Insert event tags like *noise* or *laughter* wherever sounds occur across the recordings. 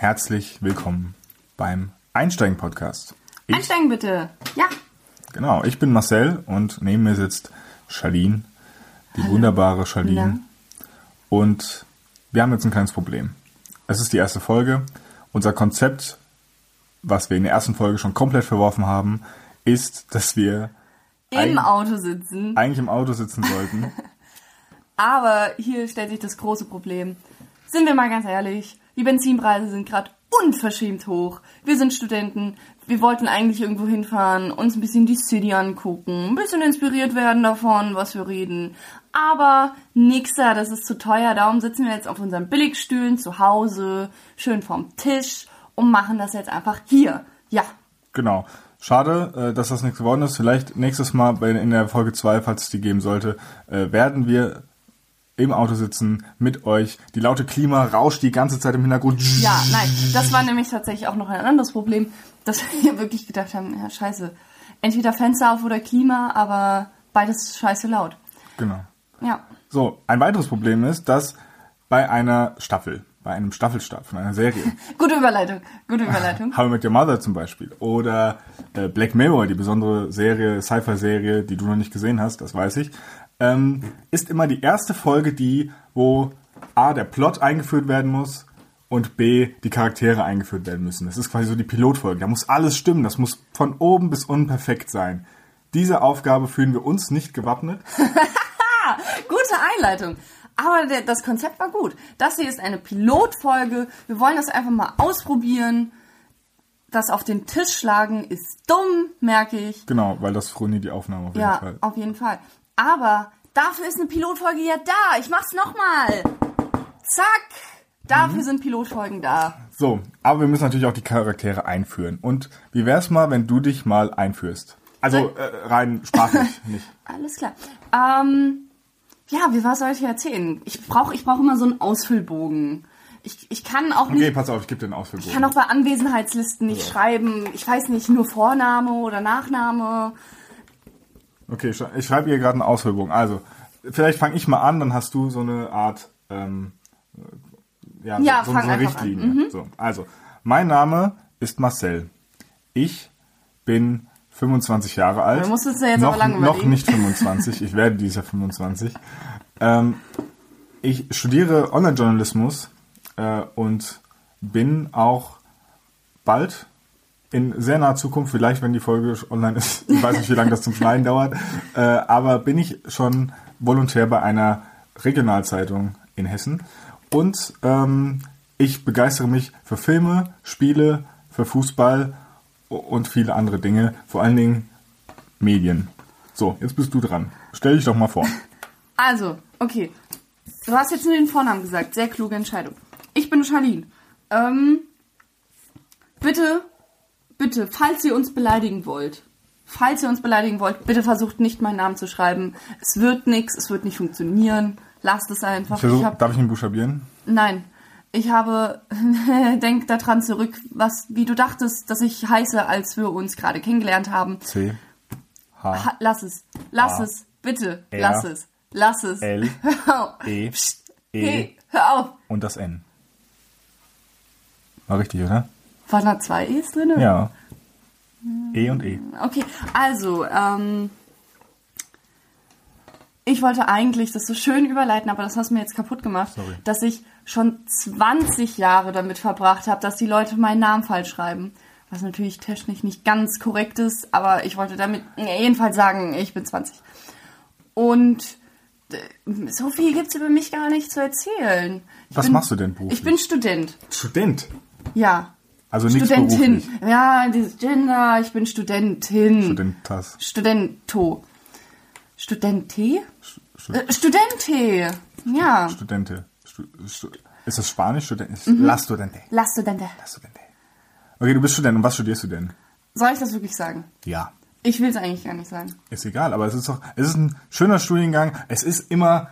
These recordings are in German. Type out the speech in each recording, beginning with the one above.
herzlich willkommen beim Einsteigen-Podcast. Einsteigen bitte. Ja. Genau, ich bin Marcel und neben mir sitzt Charlene, die wunderbare Charlene. Ja. Und wir haben jetzt ein kleines Problem. Es ist die erste Folge. Unser Konzept, was wir in der ersten Folge schon komplett verworfen haben, ist, dass wir Im Auto sitzen. eigentlich im Auto sitzen sollten. *laughs* Aber hier stellt sich das große Problem. Sind wir mal ganz ehrlich, die Benzinpreise sind gerade unverschämt hoch. Wir sind Studenten, wir wollten eigentlich irgendwo hinfahren, uns ein bisschen die City angucken, ein bisschen inspiriert werden davon, was wir reden. Aber nixer, das ist zu teuer, darum sitzen wir jetzt auf unseren Billigstühlen zu Hause, schön vorm Tisch und machen das jetzt einfach hier. Ja, Genau. Schade, äh, dass das nichts geworden ist. Vielleicht nächstes Mal in der Folge 2, falls es die geben sollte, äh, werden wir im Auto sitzen mit euch. Die laute Klima rauscht die ganze Zeit im Hintergrund. Ja, nein, das war nämlich tatsächlich auch noch ein anderes Problem, *laughs* dass wir wirklich gedacht haben, ja, scheiße, entweder Fenster auf oder Klima, aber beides scheiße laut. Genau. Ja. So, ein weiteres Problem ist, dass bei einer Staffel, bei einem Staffelstart von einer Serie, *laughs* Gute Überleitung, gute Überleitung. *laughs* How I Met Your Mother zum Beispiel, oder äh, Black Mirror, die besondere Serie, Sci-Fi-Serie, die du noch nicht gesehen hast, das weiß ich, ähm, ist immer die erste Folge die, wo A, der Plot eingeführt werden muss und B, die Charaktere eingeführt werden müssen. Das ist quasi so die Pilotfolge. Da muss alles stimmen, das muss von oben bis unten perfekt sein. Diese Aufgabe fühlen wir uns nicht gewappnet. *laughs* Gute Einleitung. Aber der, das Konzept war gut. Das hier ist eine Pilotfolge. Wir wollen das einfach mal ausprobieren. Das auf den Tisch schlagen ist dumm, merke ich. Genau, weil das früher die Aufnahme auf jeden Ja, Fall. auf jeden Fall. Aber dafür ist eine Pilotfolge ja da. Ich mach's nochmal. Zack. Dafür sind Pilotfolgen da. So, aber wir müssen natürlich auch die Charaktere einführen. Und wie wär's mal, wenn du dich mal einführst? Also äh, rein sprachlich, *laughs* nicht. Alles klar. Ähm, ja, wie was soll ich erzählen? Ich brauche ich brauch immer so einen Ausfüllbogen. Ich, ich kann auch nicht, Okay, pass auf, ich gebe dir einen Ausführbogen. ich kann auch bei Anwesenheitslisten nicht schreiben. Ich weiß nicht, nur Vorname oder Nachname. Okay, ich schreibe hier gerade einen Ausführbogen. Also, vielleicht fange ich mal an, dann hast du so eine Art, ähm, äh, ja, Ja, so, so eine an. Mhm. Richtlinie. So, also, mein Name ist Marcel. Ich bin 25 Jahre alt. Du musst es ja jetzt noch, aber lange Noch nicht 25, ich werde dieses Jahr 25. Ähm, ich studiere Online-Journalismus äh, und bin auch bald in sehr naher Zukunft, vielleicht wenn die Folge online ist, *laughs* ich weiß nicht, wie lange das zum Schneiden dauert, äh, aber bin ich schon Volontär bei einer Regionalzeitung in Hessen und ähm, ich begeistere mich für Filme, Spiele, für Fußball und viele andere Dinge, vor allen Dingen Medien. So, jetzt bist du dran. Stell dich doch mal vor. *laughs* Also, okay. Du hast jetzt nur den Vornamen gesagt. Sehr kluge Entscheidung. Ich bin Charlene. Ähm, bitte, bitte, falls ihr uns beleidigen wollt, falls ihr uns beleidigen wollt, bitte versucht nicht meinen Namen zu schreiben. Es wird nichts, es wird nicht funktionieren. Lasst es einfach. Ich versuch, Ich hab, darf ich ihn buchstabieren? nein, ich habe, *laughs* denk daran zurück, was, wie du dachtest, dass ich heiße, als wir uns gerade kennengelernt haben. C, H, Ha, lass es, lass A, es, bitte, R, lass es, lass es. L, *laughs* Hör auf. E, E Hey, hör auf. und das N. War richtig, oder? Waren da zwei E's drin? Ja. E und E. Okay, also, ähm, ich wollte eigentlich das so schön überleiten, aber das hast du mir jetzt kaputt gemacht, Sorry. dass ich schon 20 Jahre damit verbracht habe, dass die Leute meinen Namen falsch schreiben. Was natürlich technisch nicht ganz korrekt ist, aber ich wollte damit jedenfalls sagen, ich bin 20. Und äh, so viel gibt's über mich gar nicht zu erzählen. Ich Was bin, machst du denn beruflich? Ich bin Student, Student. ja. Also Studentin. Ja, dieses Gender, ich bin Studentin. Studentas. Studento. Studente? Stu- Äh, Studente. Ja. Studente. Stu Stu ist das Spanisch? Student Mhm. La Studente. La Studente. La Studente. Okay, du bist Student. Und was studierst du denn? Soll ich das wirklich sagen? Ja. Ich will es eigentlich gar nicht sagen. Ist egal, aber es ist doch, es ist ein schöner Studiengang. Es ist immer,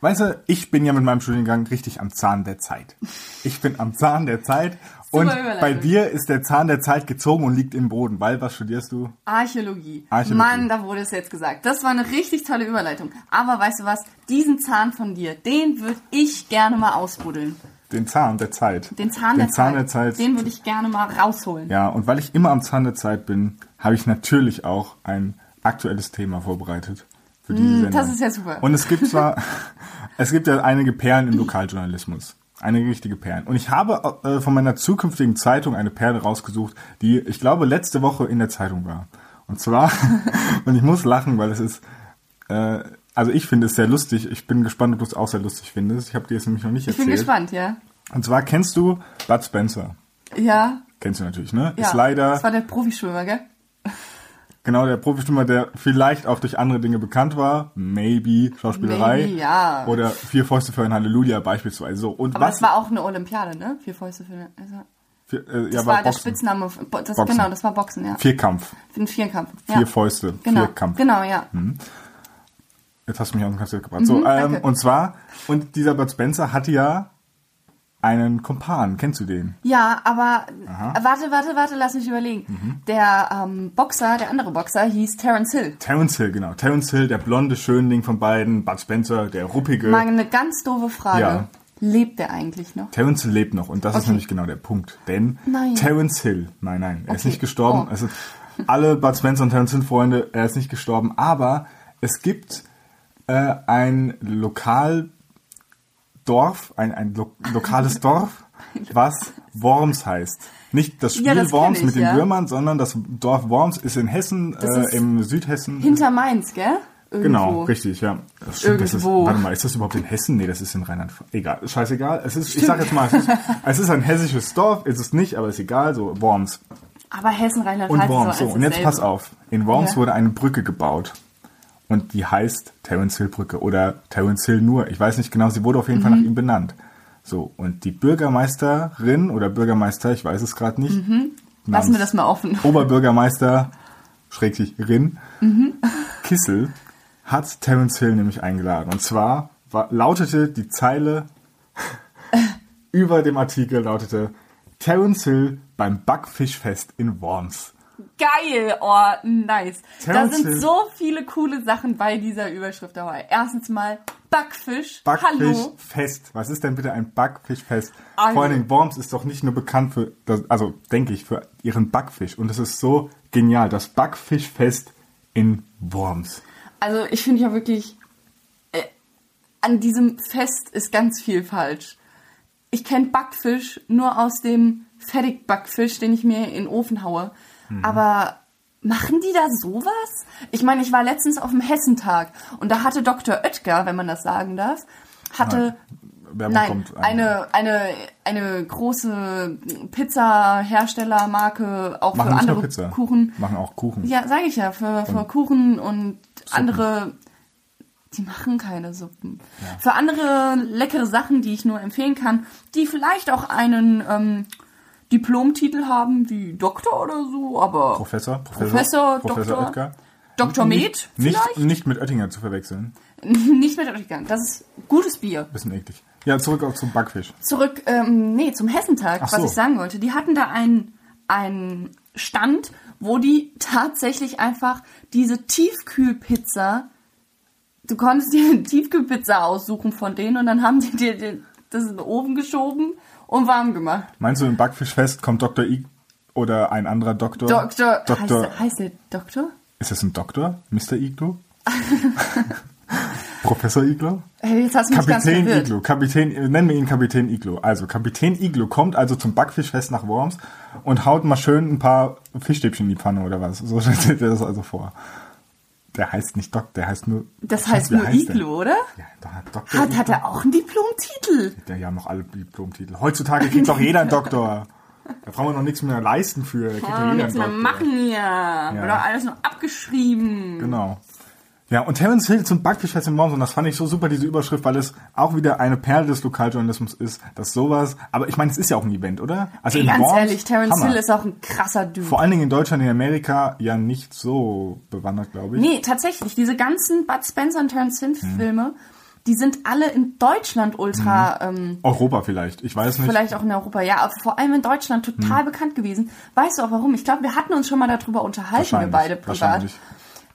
weißt du, ich bin ja mit meinem Studiengang richtig am Zahn der Zeit. Ich bin am Zahn der Zeit und bei dir ist der Zahn der Zeit gezogen und liegt im Boden. Weil, was studierst du? Archäologie. Archäologie. Mann, da wurde es jetzt gesagt. Das war eine richtig tolle Überleitung. Aber weißt du was? Diesen Zahn von dir, den würde ich gerne mal ausbuddeln. den Zahn der Zeit. Den Zahn, den der, Zahn Zeit. der Zeit. Den würde ich gerne mal rausholen. Ja, und weil ich immer am Zahn der Zeit bin, habe ich natürlich auch ein aktuelles Thema vorbereitet für diese Sendung. Mm, das ist ja super. Und es gibt *laughs* zwar, es gibt ja einige Perlen im Lokaljournalismus. Einige richtige Perlen. Und ich habe äh, von meiner zukünftigen Zeitung eine Perle rausgesucht, die, ich glaube, letzte Woche in der Zeitung war. Und zwar, *laughs* und ich muss lachen, weil es ist, äh, also ich finde es sehr lustig. Ich bin gespannt, ob du es auch sehr lustig findest. Ich habe dir es nämlich noch nicht ich erzählt. bin gespannt, ja. Und zwar kennst du Bud Spencer. Ja. Kennst du natürlich, ne? ja. Ist leider Das war der Profischwimmer, gell? Genau der Profistimmer, der vielleicht auch durch andere Dinge bekannt war. Maybe Schauspielerei. Maybe, ja. Oder Vier Fäuste für ein Halleluja beispielsweise. So. Und Aber was? das war auch eine Olympiade, ne? Vier Fäuste für eine. Also, Vier, äh, ja, das war war der. Spitzname. Bo- Das, Boxen. Genau, das war Boxen, ja. Vierkampf. Den Vierkampf. Vier ja. Fäuste. Genau. Vierkampf. Genau, ja. Jetzt hast du mich aus dem Konzept gebracht. so, ähm, Mhm, danke. und zwar, und dieser Bud Spencer hatte ja einen Kumpan. Kennst du den? Ja, aber Aha. warte, warte, warte, lass mich überlegen. Der ähm, Boxer, der andere Boxer, hieß Terence Hill. Terence Hill, genau. Terence Hill, der blonde Schönling von beiden. Bud Spencer, der ruppige. Mal eine ganz doofe Frage. Ja. Lebt der eigentlich noch? Terence Hill lebt noch und das ist Okay. nämlich genau der Punkt. Denn Nein. Terence Hill, nein, nein, er ist Okay. nicht gestorben. Oh. Also alle Bud Spencer und Terence Hill Freunde, er ist nicht gestorben, aber es gibt äh, ein Lokaldorf, ein, ein lo lokales *laughs* Dorf, was Worms heißt. Nicht das Spiel Ja, das Worms ich, mit den ja. Würmern, sondern das Dorf Worms ist in Hessen, Das ist äh, im Südhessen. Hinter Mainz, gell? Irgendwo. Genau, richtig, ja. Das stimmt, das ist, Irgendwo. warte mal, ist das überhaupt in Hessen? Nee, das ist in Rheinland-Pfalz. Egal, scheißegal. Es ist, ich sag jetzt mal, es ist, *laughs* es ist ein hessisches Dorf, ist es nicht, aber ist egal, so Worms. Aber Hessen, Und Rheinland-Pfalz Worms, ist so, und jetzt pass auf. In Worms Ja. wurde eine Brücke gebaut. Und die heißt Terence Hill Brücke oder Terence Hill nur. Ich weiß nicht genau, sie wurde auf jeden Fall Mhm. nach ihm benannt. So, und die Bürgermeisterin oder Bürgermeister, ich weiß es gerade nicht. Lassen wir das mal offen. *laughs* Oberbürgermeister, Schrägstrich Rin, Mhm. Kissel, hat Terence Hill nämlich eingeladen. Und zwar war, lautete die Zeile *laughs* über dem Artikel lautete Terence Hill beim Backfischfest in Worms. Geil, oh, nice. Da sind so viele coole Sachen bei dieser Überschrift dabei. Erstens mal Backfisch. Hallo. Backfischfest. Was ist denn bitte ein Backfischfest? Also- Vor allen Dingen Worms ist doch nicht nur bekannt für, das, also denke ich, für ihren Backfisch. Und es ist so genial, das Backfischfest in Worms. Also ich finde ja wirklich, äh, an diesem Fest ist ganz viel falsch. Ich kenne Backfisch nur aus dem Fertigbackfisch, den ich mir in den Ofen haue. Mhm. Aber machen die da sowas? Ich meine, ich war letztens auf dem Hessentag und da hatte Dr. Oetker, wenn man das sagen darf, hatte... Nein, kommt. eine, eine, eine große Pizza-Herstellermarke, auch Machen für andere Pizza. Kuchen. Machen auch Kuchen. Ja, sage ich ja, für, für Kuchen und andere, die machen keine Suppen. Für andere leckere Sachen, die ich nur empfehlen kann, die vielleicht auch einen ähm, Diplomtitel haben, wie Doktor oder so, aber Professor, Professor, Professor, Professor Doktor, Oetker. Dr. Med Nicht, vielleicht? nicht mit Oettinger zu verwechseln. *laughs* Nicht mit Oetker. Das ist gutes Bier. Bisschen eklig. Ja, zurück auch zum Backfisch. Zurück, ähm, nee, zum Hessentag, Ach was so. ich sagen wollte. Die hatten da einen, einen Stand, wo die tatsächlich einfach diese Tiefkühlpizza, du konntest dir eine *laughs* Tiefkühlpizza aussuchen von denen und dann haben die dir das in den Ofen geschoben und warm gemacht. Meinst du, im Backfischfest kommt Dr. I oder ein anderer Doktor? Doktor, Doktor. Heißt, heißt der Doktor? Ist das ein Doktor? Mr. Iglo? *laughs* Professor Iglo? Hey, jetzt hast du mich ganz Kapitän verwirrt. Iglo. Kapitän, äh, nennen wir ihn Kapitän Iglo. Also, Kapitän Iglo kommt also zum Backfischfest nach Worms und haut mal schön ein paar Fischstäbchen in die Pfanne oder was. So *laughs* stellt er das also vor. Der heißt nicht Doktor, der heißt nur. Das heißt nur der? Iglo, oder? Ja, da hat Doktor. Hat, hat er auch einen Diplomtitel? Ja, die haben noch alle Diplomtitel. Heutzutage kriegt doch jeder einen Doktor. Da brauchen wir noch nichts mehr leisten für. Da kriegt Kann jeder nichts mehr machen hier. Wird doch alles nur abgeschrieben. Genau. Ja, und Terence Hill zum Backfischfest in Worms, und das fand ich so super, diese Überschrift, weil es auch wieder eine Perle des Lokaljournalismus ist, dass sowas, aber ich meine, es ist ja auch ein Event, oder? Also Ey, in ganz Worms, ehrlich, Terence Hammer. Hill ist auch ein krasser Dude. Vor allen Dingen in Deutschland, in Amerika ja nicht so bewandert, glaube ich. Nee, tatsächlich, diese ganzen Bud Spencer und Terence Hill Hm. Filme, die sind alle in Deutschland ultra, ähm, Europa vielleicht, ich weiß nicht. vielleicht auch in Europa, ja, aber vor allem in Deutschland total Hm. bekannt gewesen. Weißt du auch warum? Ich glaube, wir hatten uns schon mal darüber unterhalten, wir beide privat. wahrscheinlich.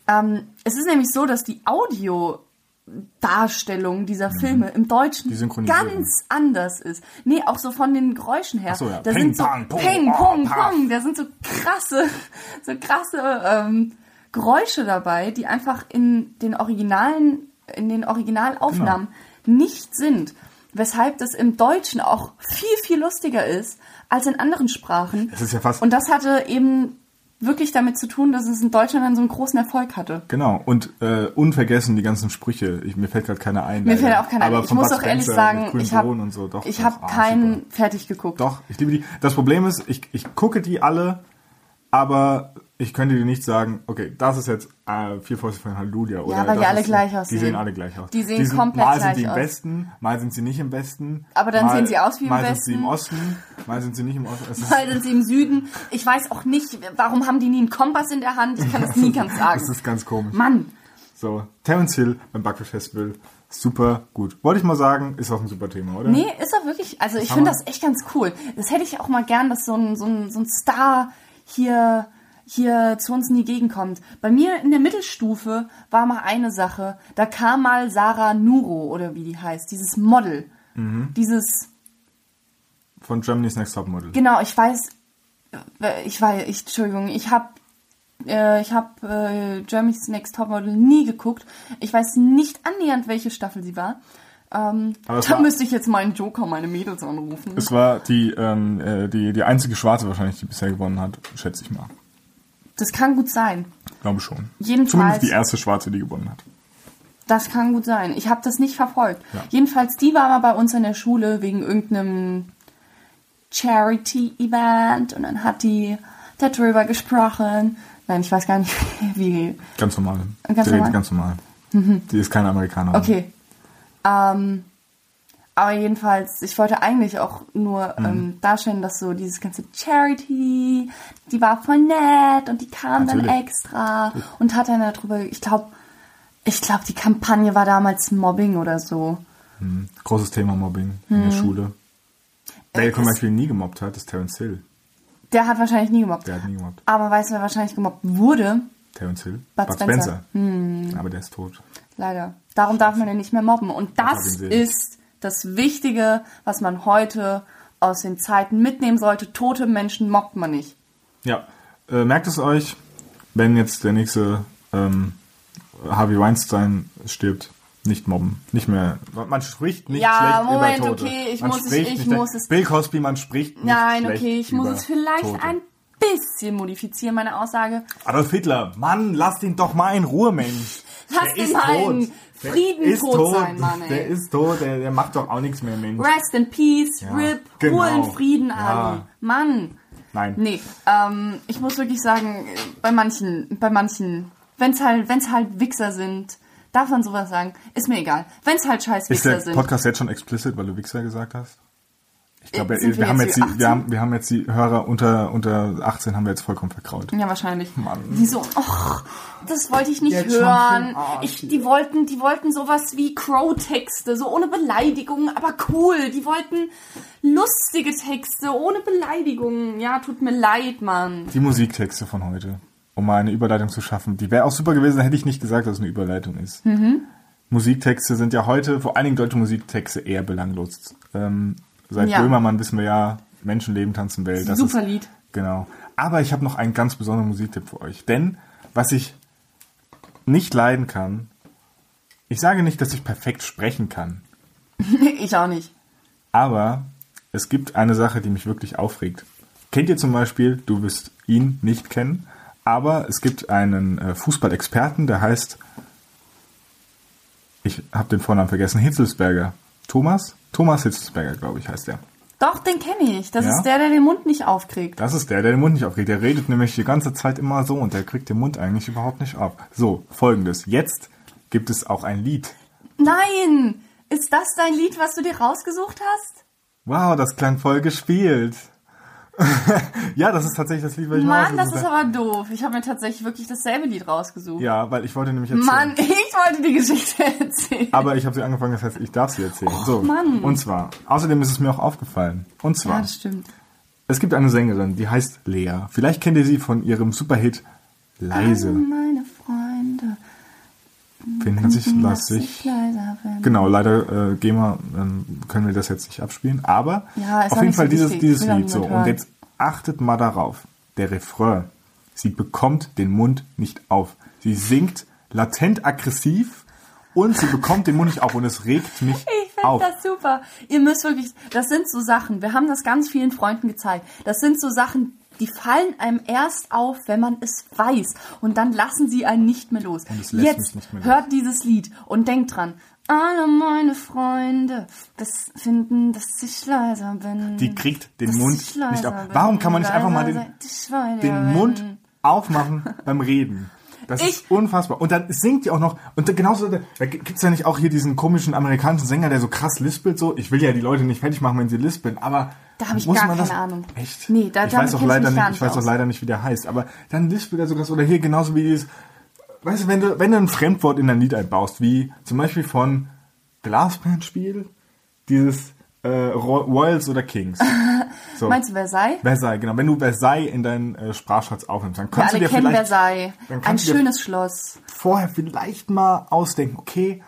Ähm, es ist nämlich so, dass die Audio Darstellung dieser Filme im Deutschen Mhm. Die ganz anders ist. Nee, auch so von den Geräuschen her. Ach so, ja. Da Ping, sind so pang, pum, Ping, oh, Pong. Pong. Da sind so krasse, *laughs* so krasse ähm, Geräusche dabei, die einfach in den originalen, in den Originalaufnahmen Genau. nicht sind. Weshalb das im Deutschen auch viel, viel lustiger ist als in anderen Sprachen. Das ist ja fast- Und das hatte eben wirklich damit zu tun, dass es in Deutschland dann so einen großen Erfolg hatte. Genau, und äh, unvergessen die ganzen Sprüche. Ich, mir fällt gerade keiner ein. Mir leider. fällt auch keiner ein. Aber Ich muss Bud auch ehrlich Spencer sagen, ich habe so, doch, ich hab keinen super. fertig geguckt. Doch, ich liebe die. Das Problem ist, ich, ich gucke die alle, aber ich könnte dir nicht sagen, okay, das ist jetzt äh, vier Fäuste von Halleluja. Oder weil die das alle ist, gleich Die aussehen. sehen alle gleich aus. Die sehen sind, komplett Mal sind gleich sie im aus. Westen, mal sind sie nicht im Westen. Aber dann mal, sehen sie aus wie im mal Westen. sind sie im Osten, mal sind sie nicht im Osten. Mal sind sie im Süden. Ich weiß auch nicht, warum haben die nie einen Kompass in der Hand? Ich kann *laughs* es nie ganz das sagen. ist ganz komisch. Mann, So, Terence Hill beim Backfisch Festival, super gut. Wollte ich mal sagen, ist auch ein super Thema, oder? nee, ist doch wirklich, also ich haben finde das echt ganz cool. Das hätte ich auch mal gern, dass so ein, so ein, so ein Star hier, hier zu uns in die Gegend kommt. Bei mir in der Mittelstufe war mal eine Sache, da kam mal Sarah Nuro oder wie die heißt, dieses Model. Mhm. Dieses, Von Germany's Next Top Model. Genau, ich weiß, ich weiß, ich, Entschuldigung, ich habe äh, ich habe äh, Germany's Next Topmodel nie geguckt. Ich weiß nicht annähernd, welche Staffel sie war. Ähm, da müsste ich jetzt meinen Joker, meine Mädels anrufen. Es war die, ähm, äh, die, die einzige Schwarze wahrscheinlich, die bisher gewonnen hat, schätze ich mal. Das kann gut sein. Glaube schon. Jedenfalls- Zumindest die erste Schwarze, die gewonnen hat. Das kann gut sein. Ich habe das nicht verfolgt. Ja. Jedenfalls, die war mal bei uns in der Schule wegen irgendeinem Charity-Event und dann hat die darüber gesprochen. Nein, ich weiß gar nicht, *laughs* wie. Ganz normal. Ganz normal? Mhm. redet ganz normal. Die ist keine Amerikanerin. Okay. Ähm, aber jedenfalls, ich wollte eigentlich auch nur Mhm. ähm, darstellen, dass so dieses ganze Charity, die war voll nett und die kam dann Natürlich. extra und hat dann darüber, ich glaube, ich glaube, die Kampagne war damals Mobbing oder so. Mhm. Großes Thema Mobbing in Mhm. der Schule. Wer Äh, zum Beispiel nie gemobbt hat, ist Terence Hill. Der hat wahrscheinlich nie gemobbt. Der hat nie gemobbt. Aber weißt du, wer wahrscheinlich gemobbt wurde? Terence Hill? Bud Spencer. Aber der ist tot. Leider. Darum darf man den nicht mehr mobben. Und das ihn ist das Wichtige, was man heute aus den Zeiten mitnehmen sollte. Tote Menschen mobbt man nicht. Ja. Äh, merkt es euch, wenn jetzt der nächste ähm, Harvey Weinstein stirbt, nicht mobben. Nicht mehr. Man spricht nicht Ja, schlecht Moment, über Tote. okay, ich man muss es- ich muss es- Bill Cosby, man spricht nicht Nein, schlecht okay, ich muss es vielleicht Tote. ein bisschen modifizieren, meine Aussage. Adolf Hitler, Mann, lass den doch mal in Ruhe, Mensch. Lass Der den ist mal Der Frieden ist tot tot. sein, Mann, ey. Der ist tot, der, der macht doch auch nichts mehr, Mensch. Rest in Peace, Ja, RIP, genau. In Frieden, Ja. Ali. Mann. Nein. Nee, ähm, ich muss wirklich sagen, bei manchen, bei manchen, wenn's halt, wenn's halt Wichser sind, darf man sowas sagen, ist mir egal. Wenn's halt scheiß Ist der Wichser sind. Podcast jetzt schon explicit, weil du Wichser gesagt hast? Ich glaube, Äh, wir, wir haben jetzt die, wir, haben, wir haben jetzt die Hörer unter, unter 18 haben wir jetzt vollkommen verkraut. Ja, wahrscheinlich. Mann. Die so, ach, das wollte ich nicht Jetzt hören. Ich, die wollten, die wollten sowas wie Crow-Texte, so ohne Beleidigungen, aber cool. Die wollten lustige Texte, ohne Beleidigungen. Ja, tut mir leid, Mann. Die Musiktexte von heute, um mal eine Überleitung zu schaffen. Die wäre auch super gewesen, hätte ich nicht gesagt, dass es eine Überleitung ist. Mhm. Musiktexte sind ja heute, vor allen Dingen deutsche Musiktexte, eher belanglos. Ähm, seit Ja. Böhmermann wissen wir ja, Menschenleben tanzen Welt. Das Super ist, Lied. Genau. Aber ich habe noch einen ganz besonderen Musiktipp für euch. Denn was ich nicht leiden kann, ich sage nicht, dass ich perfekt sprechen kann, *laughs* ich auch nicht. aber es gibt eine Sache, die mich wirklich aufregt. Kennt ihr zum Beispiel, du wirst ihn nicht kennen, aber es gibt einen äh, Fußballexperten, der heißt, ich habe den Vornamen vergessen, Hitzelsberger. Thomas? Thomas Hitzelsberger, glaube ich, heißt der. Doch, den kenne ich. Das Ja? ist der, der den Mund nicht aufkriegt. Das ist der, der den Mund nicht aufkriegt. Der redet nämlich die ganze Zeit immer so und der kriegt den Mund eigentlich überhaupt nicht auf. So, folgendes. Jetzt gibt es auch ein Lied. Nein! Ist das dein Lied, was du dir rausgesucht hast? Wow, das klang voll gespielt. *laughs* ja, das ist tatsächlich das Lied, was ich Mann, das ist aber doof. Ich habe mir tatsächlich wirklich dasselbe Lied rausgesucht. Ja, weil ich wollte nämlich erzählen. Mann, *laughs* ich wollte die Geschichte erzählen. Aber ich habe sie angefangen, das heißt, ich darf sie erzählen. so, Mann. und zwar, außerdem ist es mir auch aufgefallen. Und zwar, Ja, das stimmt. es gibt eine Sängerin, die heißt Lea. Vielleicht kennt ihr sie von ihrem Superhit Leise. Meine Werden. Genau, leider äh, GEMA ähm, können wir das jetzt nicht abspielen, aber Ja, auf jeden Fall so dieses, dieses Lied so. Und jetzt achtet mal darauf, der Refrain, sie bekommt den Mund nicht auf. Sie singt latent aggressiv und sie bekommt den Mund nicht auf und es regt mich Ich *laughs* finde das super. Ihr müsst wirklich, das sind so Sachen, wir haben das ganz vielen Freunden gezeigt. Das sind so Sachen, die fallen einem erst auf, wenn man es weiß. Und dann lassen sie einen nicht mehr los. Jetzt mehr los. hört dieses Lied und denkt dran. Alle meine Freunde das finden, dass ich leiser bin. Die kriegt den Mund nicht auf. Warum kann man nicht einfach mal den, den Mund aufmachen beim Reden. Das ist Ich- unfassbar. Und dann singt die auch noch. Und genauso, da gibt's ja nicht auch hier diesen komischen amerikanischen Sänger, der so krass lispelt. So, ich will ja die Leute nicht fertig machen, wenn sie lispeln, aber Da hab ich muss gar man das, keine Ahnung. Echt? Nee, da- ich weiß auch leider nicht. Ich weiß auch aus. leider nicht, wie der heißt. Aber dann lispelt er so krass. Oder hier genauso wie dieses. Weißt du, wenn du, wenn du ein Fremdwort in dein Lied einbaust, wie zum Beispiel von Glasbandspiel, dieses äh, Ro- Royals oder Kings. *laughs* So. Meinst du Versailles? Versailles, genau. Wenn du Versailles in deinen äh, Sprachschatz aufnimmst, dann kannst alle du dir kennen vielleicht Versailles. dann Ein schönes Schloss. vorher vielleicht mal ausdenken, okay,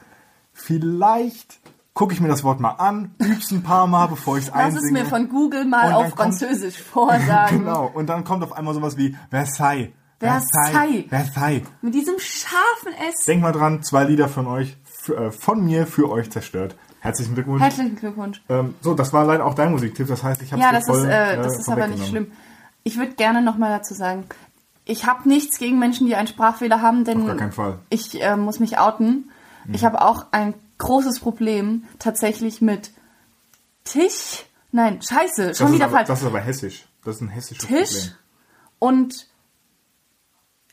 vielleicht gucke ich mir das Wort mal an, üb's ein paar Mal, bevor ich es Lass einsinge. es mir von Google mal auf Französisch vorsagen. *laughs* Genau, und dann kommt auf einmal sowas wie Versailles. Versailles. Versailles. Mit diesem scharfen S. Denk mal dran, zwei Lieder von euch, äh, von mir für euch zerstört. Herzlichen Glückwunsch. Herzlichen Glückwunsch. ähm, so, das war leider auch dein Musiktipp, das heißt, ich habe Ja, das voll ist, äh, äh, das ist aber nicht schlimm. Ich würde gerne nochmal dazu sagen, ich habe nichts gegen Menschen, die einen Sprachfehler haben, denn Auf gar keinen Fall. ich äh, muss mich outen. Mhm. Ich habe auch ein großes Problem tatsächlich mit Tisch. Nein, Scheiße, schon wieder aber, falsch. das ist aber hessisch. Das ist ein hessisches Tisch Problem. und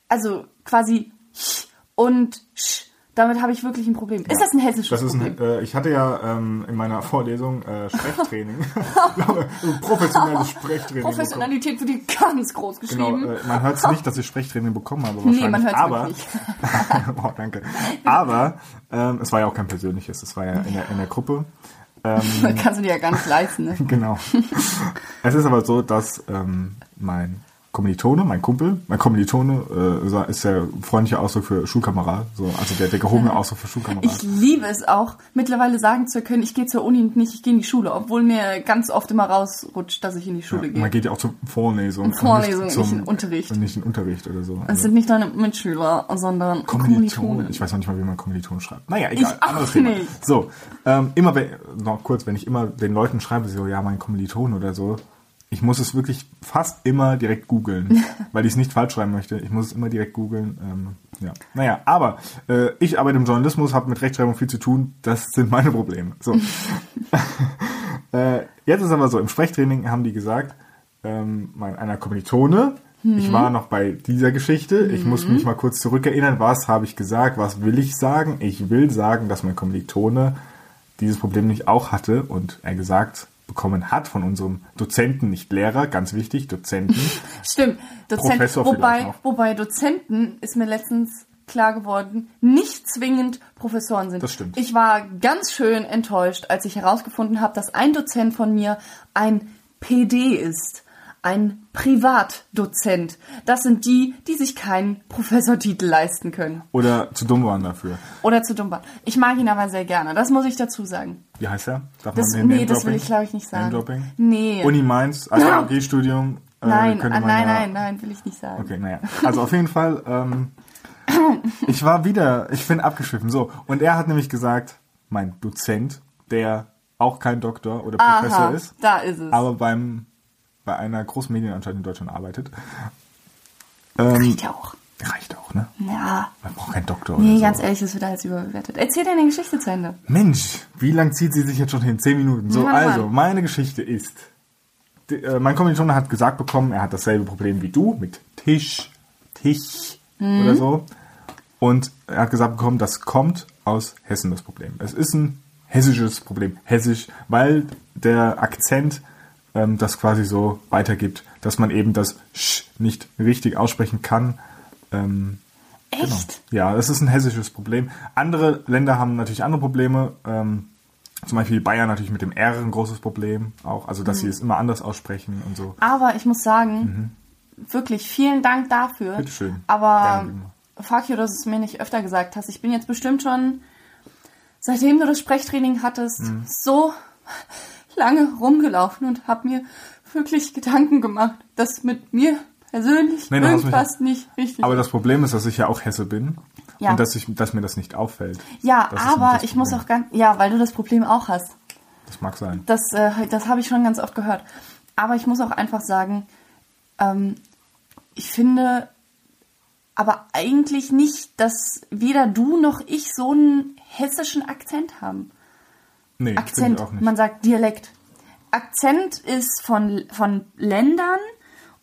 also quasi und sch. Damit habe ich wirklich ein Problem. Ist das ein hessisches Das ist Problem? ein, äh, ich hatte ja ähm, in meiner Vorlesung äh, Sprechtraining. *laughs* Professionelles Sprechtraining. bekommen. Professionalität wird hier ganz groß Genau, geschrieben. äh, man hört es nicht, dass ich Sprechtraining bekommen habe wahrscheinlich. *laughs* Nee, man hört's aber, wirklich *laughs* oh, danke. Aber ähm, es war ja auch kein persönliches, es war ja in der, in der Gruppe. Das kannst du dir ja gar nicht leisten. Ne? Genau. es ist aber so, dass ähm, mein Kommilitone, mein Kumpel, mein Kommilitone äh, ist der freundliche Ausdruck für Schulkamerad, so, also der, der gehobene Ausdruck für Schulkamerad. Ich liebe es auch, mittlerweile sagen zu können, ich gehe zur Uni und nicht, ich gehe in die Schule, obwohl mir ganz oft immer rausrutscht, dass ich in die Schule Ja, gehe. man geht ja auch zur Vorlesung. Vorlesung, zum, nicht in Unterricht. Und nicht in Unterricht oder so. Es sind nicht deine Mitschüler, sondern. Kommilitonen. Ich weiß noch nicht mal, wie man Kommilitonen schreibt. Naja, egal. Ich anderes Thema. nicht. So, ähm, immer, wenn, noch kurz, wenn ich immer den Leuten schreibe, so, ja, mein Kommiliton oder so, ich muss es wirklich fast immer direkt googeln, *laughs* weil ich es nicht falsch schreiben möchte. Ich muss es immer direkt googeln. Ähm, ja. Naja, aber äh, ich arbeite im Journalismus, habe mit Rechtschreibung viel zu tun. Das sind meine Probleme. So. *laughs* äh, jetzt ist aber so, im Sprechtraining haben die gesagt, ähm, mein, einer Kommilitone, ich war noch bei dieser Geschichte, ich muss mich mal kurz zurückerinnern, was habe ich gesagt, was will ich sagen? Ich will sagen, dass mein Kommilitone dieses Problem nicht auch hatte und er gesagt bekommen hat von unserem Dozenten, nicht Lehrer, ganz wichtig, Dozenten. *laughs* Stimmt, Dozent, Professor wobei, wobei Dozenten ist mir letztens klar geworden, nicht zwingend Professoren sind. Das stimmt. Ich war ganz schön enttäuscht, als ich herausgefunden habe, dass ein Dozent von mir ein PD ist. Ein Privatdozent. Das sind die, die sich keinen Professortitel leisten können. Oder zu dumm waren dafür. Oder zu dumm waren. Ich mag ihn aber sehr gerne, das muss ich dazu sagen. Wie heißt er? Darf Das- den nee, das will ich, glaub ich, nicht sagen. Name-Dropping? Nee. Uni Mainz, *laughs* also AG-Studium. Äh, Nein, könnte ah, man nein, ja- nein, nein, will ich nicht sagen. Okay, naja. Also auf jeden Fall, ähm, *laughs* ich war wieder, ich bin abgeschwiffen. So, und er hat nämlich gesagt, mein Dozent, der auch kein Doktor oder Professor Aha, ist, da ist es. aber beim, bei einer großen Medienanstalt in Deutschland arbeitet. Ähm, Reicht ja auch. reicht auch, ne? Ja. Man braucht keinen Doktor Nee, oder so. ganz ehrlich, das wird alles überbewertet. Erzähl deine Geschichte zu Ende. Mensch, wie lang zieht sie sich jetzt schon hin? Zehn Minuten. So, Mann, also, Mann. meine Geschichte ist, die, äh, mein Kommilitone hat gesagt bekommen, er hat dasselbe Problem wie du mit Tisch, Tisch Mhm. oder so. Und er hat gesagt bekommen, das kommt aus Hessen, das Problem. Es ist ein hessisches Problem. Hessisch, weil der Akzent ähm, das quasi so weitergibt, dass man eben das Sch nicht richtig aussprechen kann. Ähm, Echt? ja, das ist ein hessisches Problem. Andere Länder haben natürlich andere Probleme. Ähm, zum Beispiel Bayern natürlich mit dem R ein großes Problem auch. Also, dass sie Mhm. es immer anders aussprechen und so. Aber ich muss sagen, wirklich vielen Dank dafür. Mhm. Bitteschön. Aber Gerne, Fakio, dass du es mir nicht öfter gesagt hast. Ich bin jetzt bestimmt schon, seitdem du das Sprechtraining hattest, Mhm. so lange rumgelaufen und habe mir wirklich Gedanken gemacht, dass mit mir persönlich mich- irgendwas nicht richtig Aber das Problem ist, dass ich ja auch Hesse bin Ja. und dass, ich, dass mir das nicht auffällt. Ja, Das aber ich muss auch ganz, ja, weil du das Problem auch hast. Das mag sein. Das, äh, das habe ich schon ganz oft gehört. Aber ich muss auch einfach sagen, ähm, ich finde aber eigentlich nicht, dass weder du noch ich so einen hessischen Akzent haben. Nee, Akzent, auch nicht. man sagt Dialekt. Akzent ist von, von Ländern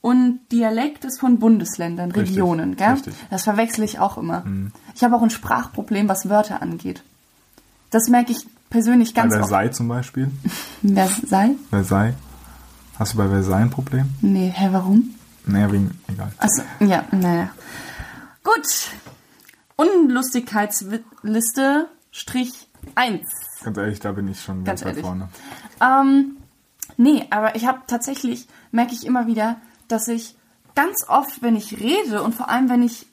und Dialekt ist von Bundesländern, Richtig, Regionen. Gell? richtig. Mhm. Das verwechsel ich auch immer. Ich habe auch ein Sprachproblem, was Wörter angeht. Das merke ich persönlich Bei ganz oft. Versailles zum Beispiel. *laughs* Sei? Versailles. Hast du bei Versailles ein Problem? Nee, hä, warum? Naja, wegen, egal. Achso, ja, naja. Gut. Unlustigkeitsliste Strich 1. Ganz ehrlich, da bin ich schon Ganz ganz, weit vorne. Ähm, nee, aber ich habe tatsächlich, merke ich immer wieder, dass ich ganz oft, wenn ich rede und vor allem, wenn ich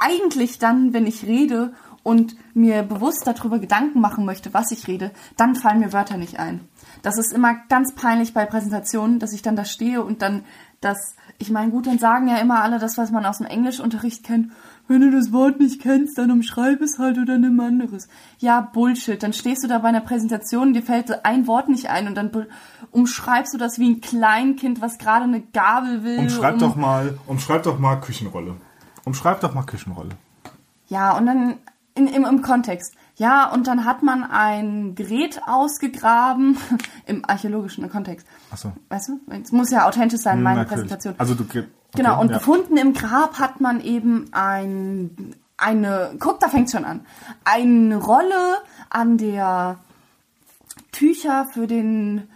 eigentlich dann, wenn ich rede und mir bewusst darüber Gedanken machen möchte, was ich rede, dann fallen mir Wörter nicht ein. Das ist immer ganz peinlich bei Präsentationen, dass ich dann da stehe und dann das, ich meine, gut, dann sagen ja immer alle das, was man aus dem Englischunterricht kennt. Wenn du das Wort nicht kennst, dann umschreib es halt oder nimm anderes. Ja, Bullshit. Dann stehst du da bei einer Präsentation, dir fällt ein Wort nicht ein und dann umschreibst du das wie ein Kleinkind, was gerade eine Gabel will. Umschreib um- doch mal, umschreib doch mal Küchenrolle. Umschreib doch mal Küchenrolle. Ja, und dann in, im, im Kontext. Ja, und dann hat man ein Gerät ausgegraben *laughs* im archäologischen Kontext. Achso. Weißt du? Es muss ja authentisch sein, meine Natürlich. Präsentation. Also du okay, genau, und ja. gefunden im Grab hat man eben ein, eine, guck, da fängt's schon an, eine Rolle an der Tücher für den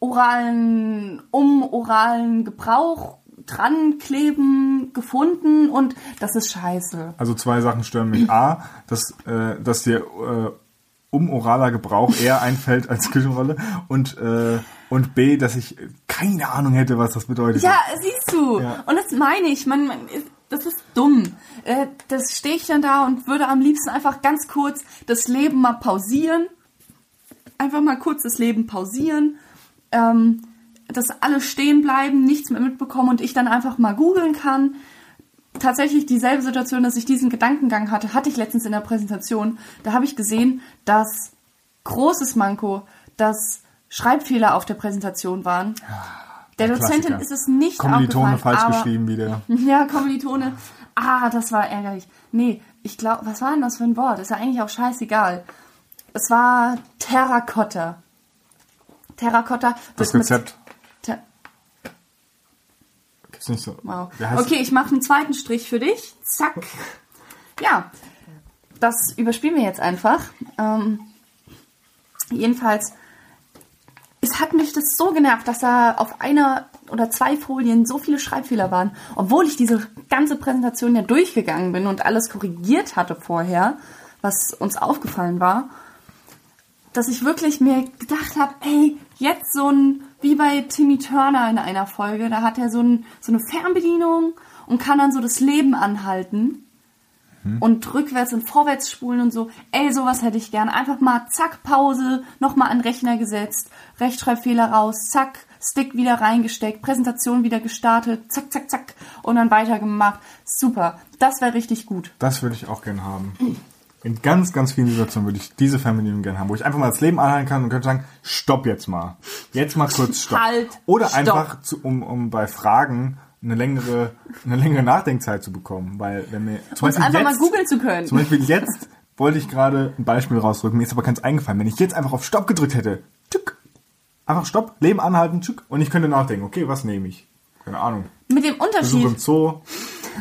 oralen, um oralen Gebrauch dran kleben gefunden und das ist scheiße. Also zwei Sachen stören mich. A, dass, äh, dass dir äh, um oraler Gebrauch eher einfällt als Küchenrolle und, äh, und B, dass ich keine Ahnung hätte, was das bedeutet. Ja, siehst du. Ja. Und das meine ich. Man, man, das ist dumm. Äh, das stehe ich dann da und würde am liebsten einfach ganz kurz das Leben mal pausieren. Einfach mal kurz das Leben pausieren. Ähm, dass alle stehen bleiben, nichts mehr mitbekommen und ich dann einfach mal googeln kann. Tatsächlich dieselbe Situation, dass ich diesen Gedankengang hatte, hatte ich letztens in der Präsentation. Da habe ich gesehen, dass großes Manko, dass Schreibfehler auf der Präsentation waren. Der der Dozentin Klassiker. ist es nicht Kommilitone falsch aber, geschrieben wieder. *laughs* Ja, Kommilitone. Ah, das war ärgerlich. Nee, ich glaube, was war denn das für ein Wort? Ist ja eigentlich auch scheißegal. Es war Terrakotta. Terrakotta. Das Rezept Ter gibt's nicht so. wow. Okay, ich mache einen zweiten Strich für dich. Zack. Ja, das überspielen wir jetzt einfach. Ähm, jedenfalls, hat mich das so genervt, dass da auf einer oder zwei Folien so viele Schreibfehler waren, obwohl ich diese ganze Präsentation ja durchgegangen bin und alles korrigiert hatte vorher, was uns aufgefallen war, dass ich wirklich mir gedacht habe, ey, jetzt so ein, wie bei Timmy Turner in einer Folge, da hat er so, ein, so eine Fernbedienung und kann dann so das Leben anhalten und rückwärts und vorwärts spulen und so. Ey, sowas hätte ich gern. Einfach mal zack, Pause, nochmal an den Rechner gesetzt, Rechtschreibfehler raus, zack, Stick wieder reingesteckt, Präsentation wieder gestartet, zack, zack, zack und dann weitergemacht. Super, das wäre richtig gut. Das würde ich auch gerne haben. In ganz, ganz vielen Situationen würde ich diese Fernbedienung gerne haben, wo ich einfach mal das Leben anhalten kann und könnte sagen, stopp jetzt mal. Jetzt mal kurz stopp. Halt, Oder stopp. einfach, zu, um, um bei Fragen eine längere, eine längere Nachdenkzeit zu bekommen. Weil wenn mir zum Und einfach mal googeln zu können. Zum Beispiel jetzt wollte ich gerade ein Beispiel rausdrücken, mir ist aber keins eingefallen. Wenn ich jetzt einfach auf Stopp gedrückt hätte, tück, einfach Stopp, Leben anhalten, tück, und ich könnte nachdenken, okay, was nehme ich? Keine Ahnung. Mit dem Besuch Unterschied, im Zoo.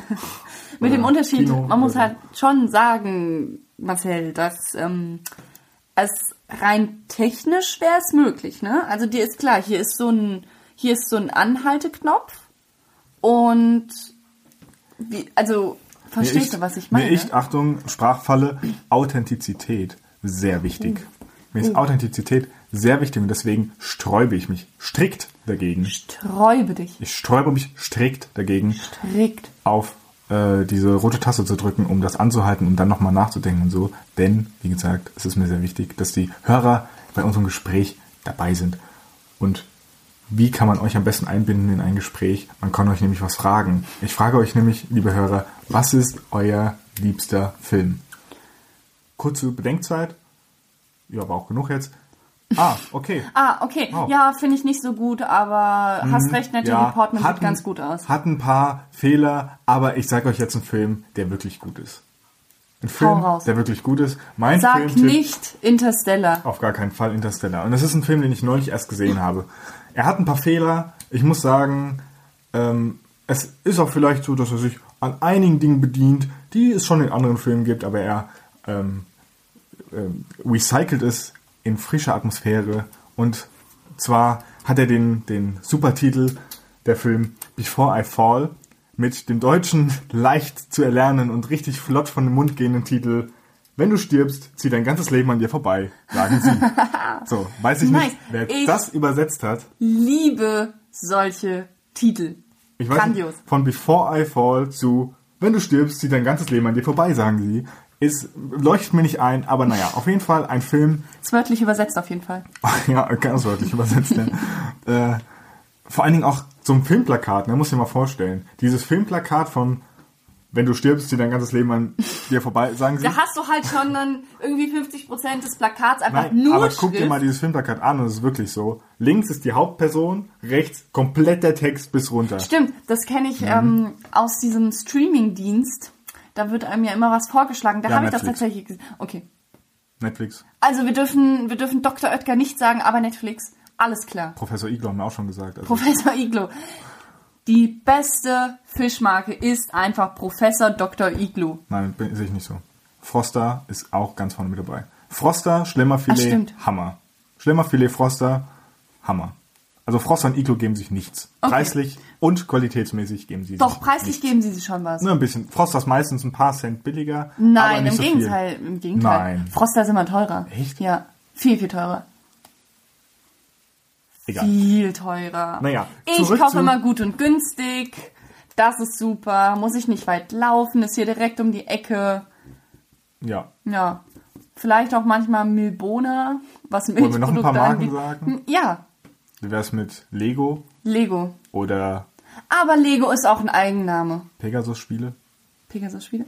*laughs* mit dem Unterschied, Kino man muss halt schon sagen, Marcel, dass ähm, es rein technisch wäre es möglich, ne? Also dir ist klar, hier ist so ein, hier ist so ein Anhalteknopf und wie, also verstehst Mir ist- du, was ich meine? Mir ist, Achtung, Sprachfalle, Authentizität sehr wichtig. Mir Oh. ist Authentizität sehr wichtig und deswegen sträube ich mich strikt dagegen. Sträube dich. Ich sträube mich strikt dagegen, Strikt. auf äh, diese rote Taste zu drücken, um das anzuhalten und dann nochmal nachzudenken und so. Denn, wie gesagt, es ist mir sehr wichtig, dass die Hörer bei unserem Gespräch dabei sind. Und wie kann man euch am besten einbinden in ein Gespräch? Man kann euch nämlich was fragen. Ich frage euch nämlich, liebe Hörer, was ist euer liebster Film? Kurze Bedenkzeit. Ja, aber auch genug jetzt. Ah, okay. *laughs* Ah, okay. Wow. Ja, finde ich nicht so gut, aber hast recht, Natalie Ja, Portman sieht ganz gut aus. Hat ein paar Fehler, aber ich sage euch jetzt einen Film, der wirklich gut ist. Ein Film, der wirklich gut ist. Mein Sag Filmtipp, nicht Interstellar. auf gar keinen Fall Interstellar. Und das ist ein Film, den ich neulich erst gesehen *laughs* habe. Er hat ein paar Fehler. Ich muss sagen, ähm, es ist auch vielleicht so, dass er sich an einigen Dingen bedient, die es schon in anderen Filmen gibt, aber er ähm, ähm, recycelt es in frischer Atmosphäre. Und zwar hat er den, den Supertitel der Film Before I Fall mit dem deutschen *laughs* leicht zu erlernen und richtig flott von dem Mund gehenden Titel Wenn du stirbst, zieht dein ganzes Leben an dir vorbei, sagen sie. *laughs* so, weiß ich Nice. nicht, wer Ich- das übersetzt hat. Liebe solche Titel. Ich weiß Grandios. nicht, von Before I Fall zu Wenn du stirbst, zieht dein ganzes Leben an dir vorbei, sagen sie. Ist, leuchtet mir nicht ein, aber naja, auf jeden Fall ein Film, Ist wörtlich übersetzt auf jeden Fall. *laughs* ja, ganz wörtlich übersetzt, ja. äh, vor allen Dingen auch zum Filmplakat, ne, muss ich mal vorstellen. Dieses Filmplakat von Wenn du stirbst, zieht dein ganzes Leben an dir vorbei, sagen sie. Da hast du halt schon dann irgendwie 50% des Plakats einfach Nein, nur aber guck dir Schrift. mal dieses Filmplakat an und es ist wirklich so. Links ist die Hauptperson, rechts komplett der Text bis runter. Stimmt, das kenne Mhm. ich ähm, aus diesem Streaming-Dienst. Da wird einem ja immer was vorgeschlagen. Da Ja, habe ich das tatsächlich gesehen. Okay. Netflix. Also wir dürfen, wir dürfen Dr. Oetker nicht sagen, aber Netflix. Alles klar. Professor Iglo haben wir auch schon gesagt. Also, Professor Iglo. Die beste Fischmarke ist einfach Professor Dr. Iglo. nein, bin sehe ich nicht so. Froster ist auch ganz vorne mit dabei. Froster, Ach, Schlemmerfilet, stimmt. Hammer. Schlemmerfilet, Froster, Hammer. Also Froster und Iglo geben sich nichts. Okay. Preislich und qualitätsmäßig geben sie Doch, sich preislich nichts. geben sie sich schon was. Nur ein bisschen. Froster ist meistens ein paar Cent billiger. Nein, im so viel. Gegenteil. Im Gegenteil. Nein. Froster ist immer teurer. Echt? Ja, viel, viel teurer. Egal. Viel teurer. Naja, Ich kaufe immer gut und günstig. Das ist super. Muss ich nicht weit laufen. Ist hier direkt um die Ecke. Ja. Ja. Vielleicht auch manchmal Milbona, was wir noch ein paar Milchprodukte Marken angeht. sagen? Hm, Ja, Wie wär's mit Lego Lego. oder Aber Lego ist auch ein Eigenname. Pegasus-Spiele? Pegasus-Spiele.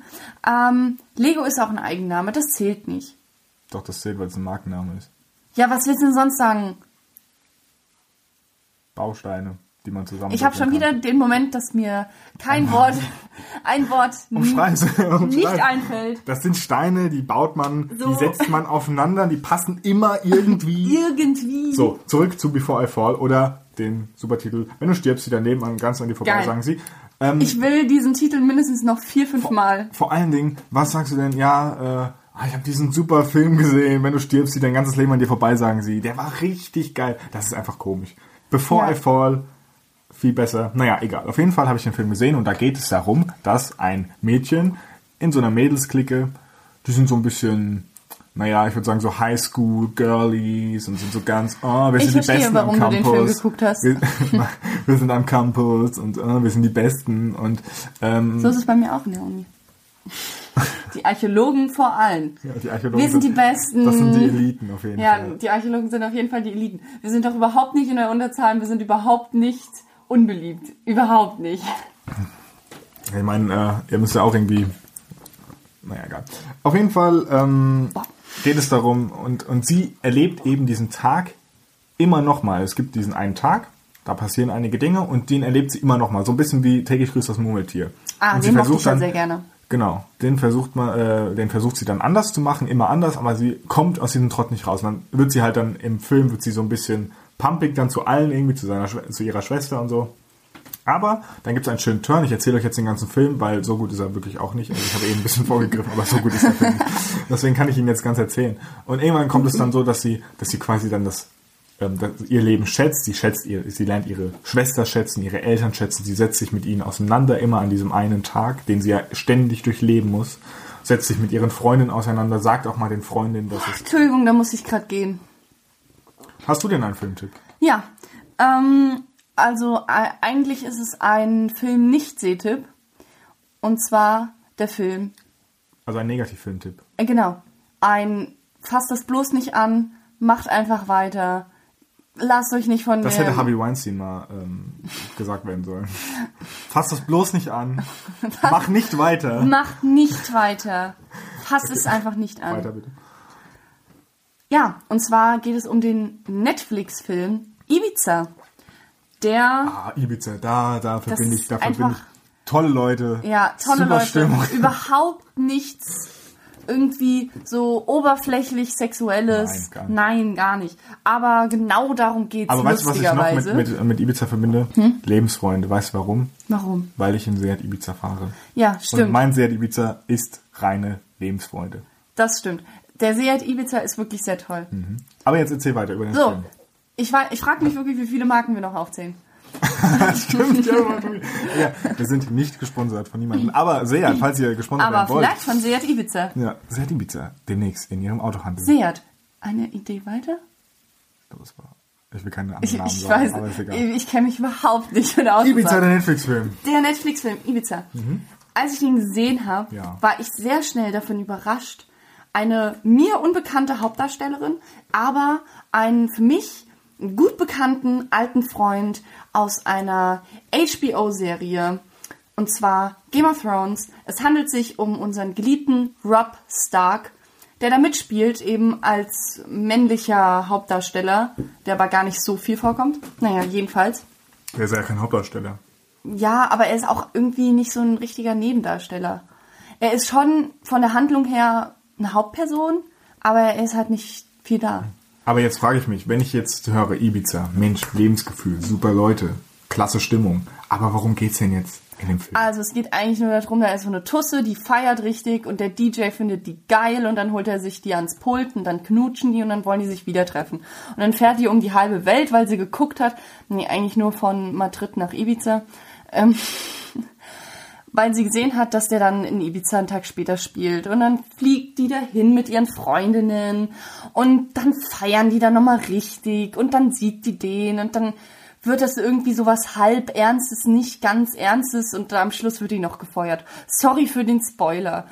Ähm, Lego ist auch ein Eigenname. Das zählt nicht. Doch, das zählt, weil es ein Markenname ist. Ja, was willst du denn sonst sagen? Bausteine, die man zusammen. Ich habe schon wieder den Moment, dass mir kein Wort, ein Wort *laughs* nicht *laughs* einfällt. Das sind Steine, die baut man, So. die setzt man aufeinander, die passen immer irgendwie. *laughs* Irgendwie. so, zurück zu Before I Fall oder den Supertitel. Wenn du stirbst, sie daneben an ganz an dir vorbei, Geil. sagen sie. Ähm, Ich will diesen Titel mindestens noch vier, fünf Mal. vor allen Dingen, was sagst du denn? Ja, äh, ah, ich habe diesen super Film gesehen. Wenn du stirbst, sie dein ganzes Leben an dir vorbei, sagen sie. Der war richtig geil. Das ist einfach komisch. Before Ja. I Fall, viel besser. Naja, egal. Auf jeden Fall habe ich den Film gesehen und da geht es darum, dass ein Mädchen in so einer Mädelsklicke, die sind so ein bisschen, naja, ich würde sagen so Highschool Girlies und sind so ganz, oh, wir Ich sind die verstehe, Besten warum am du den Campus. Film geguckt hast. Wir, *laughs* wir sind am Campus und oh, wir sind die Besten und ähm, So ist es bei mir auch in der Uni. *laughs* Die Archäologen vor allen. ja, die Archäologen Wir sind die Besten. Das sind die Eliten auf jeden Ja, Fall. die Archäologen sind auf jeden Fall die Eliten. Wir sind doch überhaupt nicht in der Unterzahl, wir sind überhaupt nicht unbeliebt. Überhaupt nicht. Ich meine, äh, ihr müsst ja auch irgendwie. Naja, egal. Auf jeden Fall ähm, geht es darum, und, und sie erlebt eben diesen Tag immer nochmal. Es gibt diesen einen Tag, da passieren einige Dinge und den erlebt sie immer nochmal. So ein bisschen wie täglich grüßt das Murmeltier. Ah, und sie den mochte versucht ich ja dann, sehr gerne. Genau, den versucht man, äh, den versucht sie dann anders zu machen, immer anders, aber sie kommt aus diesem Trott nicht raus. Dann wird sie halt dann im Film wird sie so ein bisschen pumpig dann zu allen irgendwie, zu seiner zu ihrer Schwester und so. Aber dann gibt es einen schönen Turn. Ich erzähle euch jetzt den ganzen Film, weil so gut ist er wirklich auch nicht. Also ich habe eben ein bisschen *laughs* vorgegriffen, aber so gut ist der Film. Deswegen kann ich ihn jetzt ganz erzählen. Und irgendwann kommt es dann so, dass sie, dass sie quasi dann das, ähm, ihr Leben schätzt. Sie schätzt ihr, sie lernt ihre Schwester schätzen, ihre Eltern schätzen. Sie setzt sich mit ihnen auseinander immer an diesem einen Tag, den sie ja ständig durchleben muss. Setzt sich mit ihren Freundinnen auseinander, sagt auch mal den Freundinnen, dass es. Entschuldigung, da muss ich gerade gehen. Hast du denn einen Filmtipp? Ja, ähm, also e- eigentlich ist es ein Film-Nicht-Sehtipp. Und zwar der Film, Also ein Negativfilmtipp. äh, genau, ein fasst das bloß nicht an, macht einfach weiter. Lasst euch nicht von Das hätte Harvey Weinstein mal ähm, gesagt werden sollen. *laughs* Fass das bloß nicht an. Mach nicht weiter. Macht nicht weiter. Fasst es einfach nicht an. Weiter bitte. Ja, und zwar geht es um den Netflix-Film Ibiza. Der, Ah, Ibiza, da, da verbinde ich, da verbinde ich tolle Leute. ja, tolle Leute, Stimmung. überhaupt nichts irgendwie so oberflächlich Sexuelles. Nein, gar nicht. Nein, gar nicht. Aber genau darum geht's Aber weißt du, was ich noch. Hm? mit, mit, mit Ibiza verbinde? Lebensfreunde. Weißt du warum? Warum? Weil ich in Seat Ibiza fahre. Ja, Und stimmt. mein Seat Ibiza ist reine Lebensfreunde. Das stimmt. Der Seat Ibiza ist wirklich sehr toll. Aber jetzt erzähl weiter über den So, Film. ich, ich frage mich wirklich, wie viele Marken wir noch aufzählen. *laughs* Stimmt, ja, ja, wir sind nicht gesponsert von niemandem. Aber Seat, falls ihr gesponsert Aber werden wollt. vielleicht von Seat Ibiza. Ja, Seat Ibiza demnächst in ihrem Autohandel. Seat, eine Idee weiter? Das war, ich will keine anderen Namen ich sagen, weiß, aber ist egal. ich, kenne mich überhaupt nicht mit aus. Ibiza, der Netflix-Film. Der Netflix-Film Ibiza. Als ich den gesehen habe, Mhm. Ja. war ich sehr schnell davon überrascht. Eine mir unbekannte Hauptdarstellerin, aber einen für mich gut bekannten alten Freund aus einer HBO-Serie. Und zwar Game of Thrones. Es handelt sich um unseren geliebten Rob Stark, der da mitspielt, eben als männlicher Hauptdarsteller, der aber gar nicht so viel vorkommt. Naja, jedenfalls. Der ist ja kein Hauptdarsteller. Ja, aber er ist auch irgendwie nicht so ein richtiger Nebendarsteller. Er ist schon von der Handlung her eine Hauptperson, aber er ist halt nicht viel da. Aber jetzt frage ich mich, wenn ich jetzt höre Ibiza, Mensch, Lebensgefühl, super Leute, klasse Stimmung. Aber worum geht's denn jetzt in dem Film? Also es geht eigentlich nur darum, da ist so eine Tusse, die feiert richtig und der DJ findet die geil und dann holt er sich die ans Pult und dann knutschen die und dann wollen die sich wieder treffen. Und dann fährt die um die halbe Welt, weil sie geguckt hat, nee, eigentlich nur von Madrid nach Ibiza, ähm, *laughs* weil sie gesehen hat, dass der dann in Ibiza einen Tag später spielt. Und dann fliegt die dahin mit ihren Freundinnen und dann feiern die dann nochmal richtig und dann sieht die den und dann wird das irgendwie sowas halb Ernstes, nicht ganz Ernstes und am Schluss wird die noch gefeuert. Sorry für den Spoiler.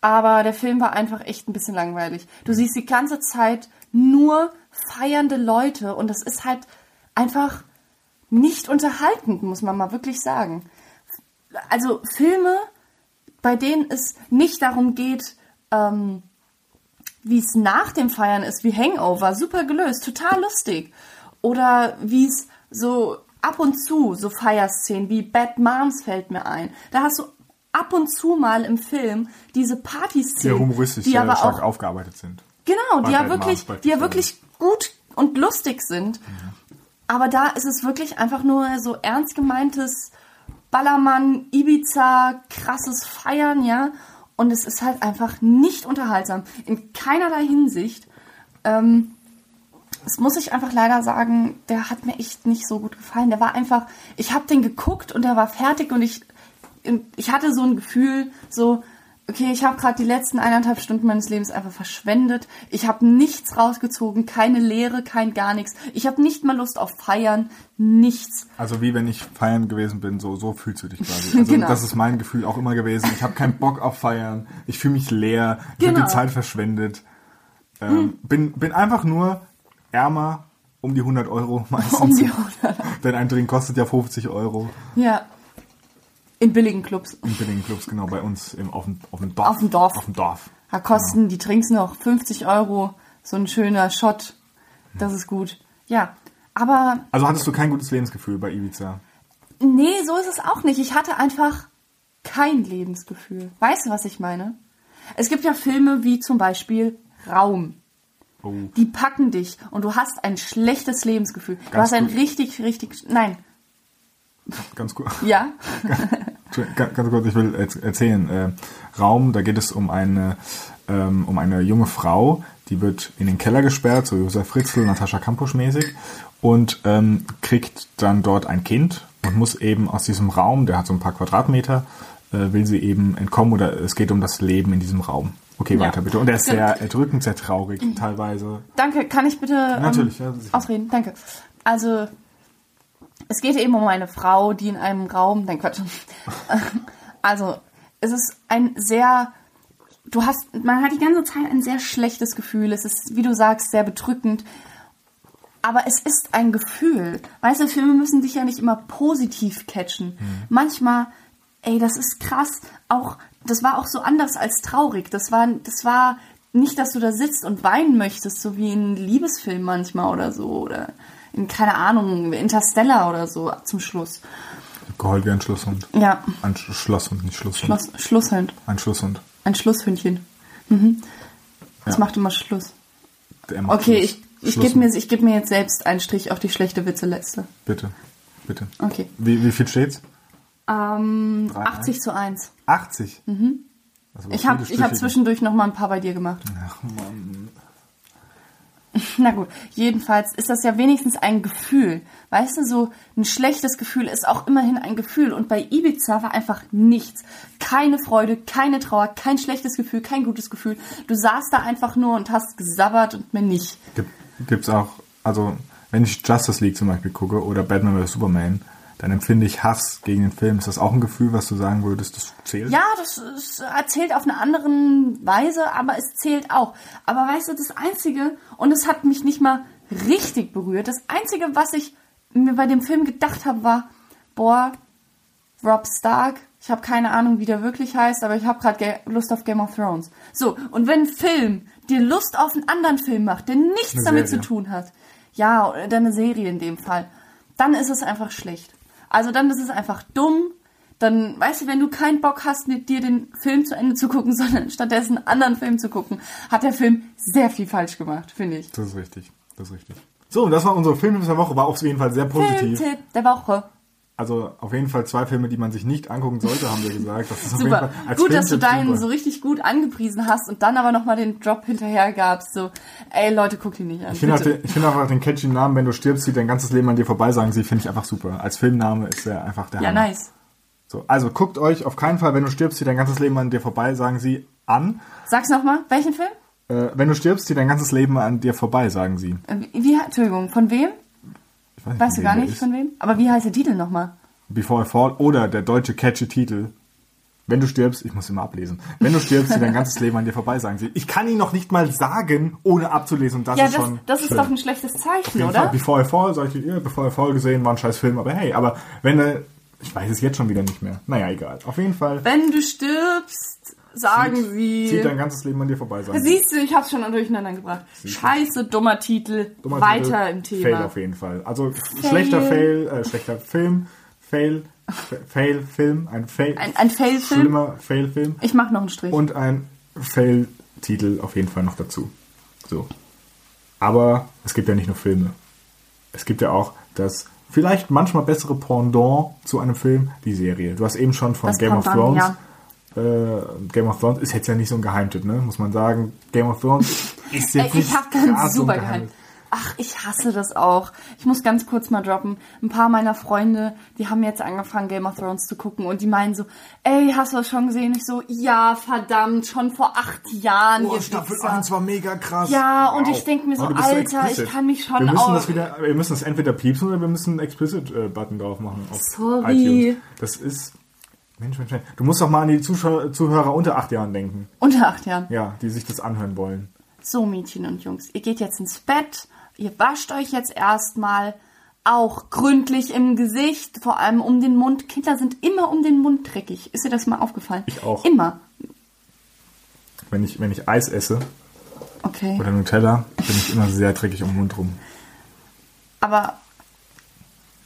Aber der Film war einfach echt ein bisschen langweilig. Du siehst die ganze Zeit nur feiernde Leute und das ist halt einfach nicht unterhaltend, muss man mal wirklich sagen also Filme, bei denen es nicht darum geht, ähm, wie es nach dem Feiern ist, wie Hangover, super gelöst, total lustig. Oder wie es so ab und zu, so Feierszenen wie Bad Moms fällt mir ein. Da hast du ab und zu mal im Film diese Die Partyszenen, ja humoristisch die sehr aber stark auch aufgearbeitet sind. Genau, die ja wirklich, die ja wirklich gut und lustig sind. Aber da ist es wirklich einfach nur so ernst gemeintes Ballermann, Ibiza, krasses Feiern, ja. Und es ist halt einfach nicht unterhaltsam. In keinerlei Hinsicht. Ähm, das muss ich einfach leider sagen, der hat mir echt nicht so gut gefallen. Der war einfach, ich habe den geguckt und der war fertig und ich, ich hatte so ein Gefühl, so, okay, ich habe gerade die letzten eineinhalb Stunden meines Lebens einfach verschwendet. Ich habe nichts rausgezogen, keine Lehre, kein gar nichts. Ich habe nicht mal Lust auf Feiern, nichts. Also wie wenn ich feiern gewesen bin, so, so fühlst du dich quasi. *laughs* Also Genau. das ist mein Gefühl auch immer gewesen. Ich habe keinen Bock auf Feiern. Ich fühle mich leer. Ich habe Genau. die Zeit verschwendet. Ähm, bin, bin einfach nur ärmer um die 100 Euro *laughs* meistens. Um die 100 Denn ein Drink kostet ja 50 Euro. Ja. In billigen Clubs. In billigen Clubs, genau, bei uns im, auf, dem, auf dem Dorf. Auf dem Dorf. Auf dem Dorf. Da kosten die Drinks noch 50 Euro. So ein schöner Shot. Das ist gut. Ja. Aber Also hattest du kein gutes Lebensgefühl bei Ibiza? nee, so ist es auch nicht. Ich hatte einfach kein Lebensgefühl. Weißt du, was ich meine? Es gibt ja Filme wie zum Beispiel Raum. Oh. Die packen dich und du hast ein schlechtes Lebensgefühl. du Ganz hast ein gut. richtig, richtig. Nein. Ganz kurz. Ja. *laughs* Ganz kurz, ich will erz- erzählen. Äh, Raum, da geht es um eine, ähm, um eine junge Frau, die wird in den Keller gesperrt, so Josef Fritzl, Natascha Kampusch mäßig, und ähm, kriegt dann dort ein Kind und muss eben aus diesem Raum, der hat so ein paar Quadratmeter, äh, will sie eben entkommen oder es geht um das Leben in diesem Raum. Okay, Ja. weiter bitte. Und er ist sehr erdrückend, sehr traurig teilweise. Danke, kann ich bitte ähm, Natürlich, ja, sicher. ausreden? Danke. Also, es geht eben um eine Frau, die in einem Raum, nein Quatsch. *laughs* Also, es ist ein sehr, du hast, man hat die ganze Zeit ein sehr schlechtes Gefühl. Es ist, wie du sagst, sehr bedrückend. Aber es ist ein Gefühl. Weißt du, Filme müssen dich ja nicht immer positiv catchen. Manchmal, ey, das ist krass. Auch, das war auch so anders als traurig. Das war, das war nicht, dass du da sitzt und weinen möchtest, so wie in Liebesfilmen manchmal oder so. Oder in, keine Ahnung, Interstellar oder so zum Schluss. Geheult wie ein Schlusshund. Ja, Ein Sch Schlosshund, nicht Schlusshund. Schluss, Schlusshund. Ein Schlusshund. Ein Schlusshündchen. Mhm. Das Ja. macht immer Schluss. Macht Okay, Schluss. ich, ich gebe mir, ich geb mir jetzt selbst einen Strich auf die schlechte Witzeliste. Bitte, bitte. Okay. Wie, wie viel steht's? Ähm, Drei, 80 zu 1. 80? Mhm. War Ich habe hab zwischendurch noch mal ein paar bei dir gemacht. Ach, Mann. *laughs* Na gut, jedenfalls ist das ja wenigstens ein Gefühl. Weißt du, so ein schlechtes Gefühl ist auch immerhin ein Gefühl. Und bei Ibiza war einfach nichts. Keine Freude, keine Trauer, kein schlechtes Gefühl, kein gutes Gefühl. Du saßt da einfach nur und hast gesabbert und mir nicht. Gibt, gibt's auch, also, wenn ich Justice League zum Beispiel gucke oder Batman vs. Superman, dann empfinde ich Hass gegen den Film. Ist das auch ein Gefühl, was du sagen würdest, das zählt? Ja, das ist, erzählt auf eine andere Weise, aber es zählt auch. Aber weißt du, das Einzige, und es hat mich nicht mal richtig berührt, das Einzige, was ich mir bei dem Film gedacht habe, war, boah, Rob Stark, ich habe keine Ahnung, wie der wirklich heißt, aber ich habe gerade Lust auf Game of Thrones. So, und wenn ein Film dir Lust auf einen anderen Film macht, der nichts Eine damit Serie. zu tun hat, ja, oder eine Serie in dem Fall, dann ist es einfach schlecht. Also dann ist es einfach dumm. Dann, weißt du, wenn du keinen Bock hast, mit dir den Film zu Ende zu gucken, *laughs* sondern stattdessen einen anderen Film zu gucken, hat der Film sehr viel falsch gemacht, finde ich. Das ist richtig. Das ist richtig. So, und das war unsere Filmtipp der Woche. War auf jeden Fall sehr positiv. Filmtipp der Woche. Also auf jeden Fall zwei Filme, die man sich nicht angucken sollte, haben wir gesagt. Das ist auf jeden Super. Fall als Gut, dass du deinen super. so richtig gut angepriesen hast und dann aber nochmal den Drop hinterher gabst. So, ey Leute, guck die nicht an. Ich finde auch, ich finde auch den catchy Namen, wenn du stirbst, zieht dein ganzes Leben an dir vorbei, sagen sie, finde ich einfach super. Als Filmname ist er einfach der ja, Hammer. nice. So, also guckt euch auf keinen Fall, wenn du stirbst, zieht dein ganzes Leben an dir vorbei, sagen sie an. Sag's nochmal, welchen Film? Äh, wenn du stirbst, zieht dein ganzes Leben an dir vorbei, sagen sie. Äh, wie, Entschuldigung, von wem? Weiß, Weißt du gar nicht von wem? Aber wie heißt der Titel nochmal? Before I Fall oder der deutsche catchy Titel. Wenn du stirbst, ich muss immer ablesen. Wenn du stirbst, zieht dein ganzes Leben an dir vorbei, sagen sie. Ich kann ihn noch nicht mal sagen, ohne abzulesen. Und das Ja, ist das, schon das ist schlimm. doch ein schlechtes Zeichen, jeden Fall. oder? Before I Fall, sag ich dir, ja, Before I Fall gesehen, war ein scheiß Film, aber hey, aber wenn er, ich weiß es jetzt schon wieder nicht mehr. Naja, egal. Auf jeden Fall Wenn du stirbst, sagen zieht sie. dein ganzes Leben an dir vorbei, sie. Siehst du, ich hab's schon durcheinander gebracht. Scheiße, dummer Titel. Dummer Weiter Titel, im Fail Thema. auf jeden Fall. Also schlechter Fail, äh, schlechter Film, Fail, Fa- Fail Film, ein Fail, Ein, ein Fail-Film. schlimmer Fail Film Ich mach noch einen Strich. und ein Fail Titel auf jeden Fall noch dazu. So. Aber es gibt ja nicht nur Filme. Es gibt ja auch das vielleicht manchmal bessere Pendant zu einem Film, die Serie. Du hast eben schon von Das Game of Thrones. Äh, Game of Thrones ist jetzt ja nicht so ein Geheimtipp, ne? Muss man sagen. Game of Thrones *laughs* ist Ey, jetzt nicht ich hab so ein super Geheimtipp. geheim. Ach, ich hasse das auch. Ich muss ganz kurz mal droppen. Ein paar meiner Freunde, die haben jetzt angefangen, Game of Thrones zu gucken und die meinen so, ey, hast du das schon gesehen? Ich so, ja, verdammt, schon vor acht Jahren. Oh, Staffel Wichser. 1 war mega krass. Ja, und ich denk mir so, Alter, ich kann mich schon wir müssen auch- das wieder, Wir müssen das entweder piepsen oder wir müssen einen Explicit-Button drauf machen. Sorry. iTunes. Das ist... Mensch, Mensch, Mensch. Du musst doch mal an die Zuschauer, Zuhörer unter acht Jahren denken. Unter acht Jahren. Ja, die sich das anhören wollen. So, Mädchen und Jungs, ihr geht jetzt ins Bett, ihr wascht euch jetzt erstmal auch gründlich im Gesicht, vor allem um den Mund. Kinder sind immer um den Mund dreckig. Ist dir das mal aufgefallen? Ich auch. Immer. Wenn ich, wenn ich Eis esse Okay. oder Nutella, bin ich immer sehr dreckig um den Mund rum. Aber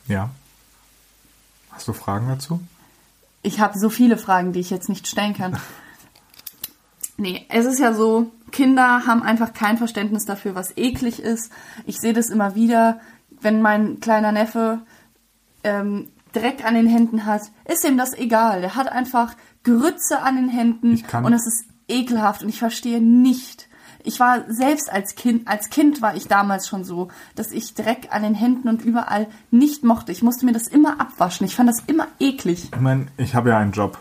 Ja. Hast du Fragen dazu? Ich habe so viele Fragen, die ich jetzt nicht stellen kann. *laughs* Nee, es ist ja so, Kinder haben einfach kein Verständnis dafür, was eklig ist. Ich sehe das immer wieder, wenn mein kleiner Neffe ähm, Dreck an den Händen hat, ist ihm das egal. Der hat einfach Grütze an den Händen und es ist ekelhaft und ich verstehe nicht. Ich war selbst als Kind, als Kind war ich damals schon so, dass ich Dreck an den Händen und überall nicht mochte. Ich musste mir das immer abwaschen. Ich fand das immer eklig. Ich meine, ich habe ja einen Job,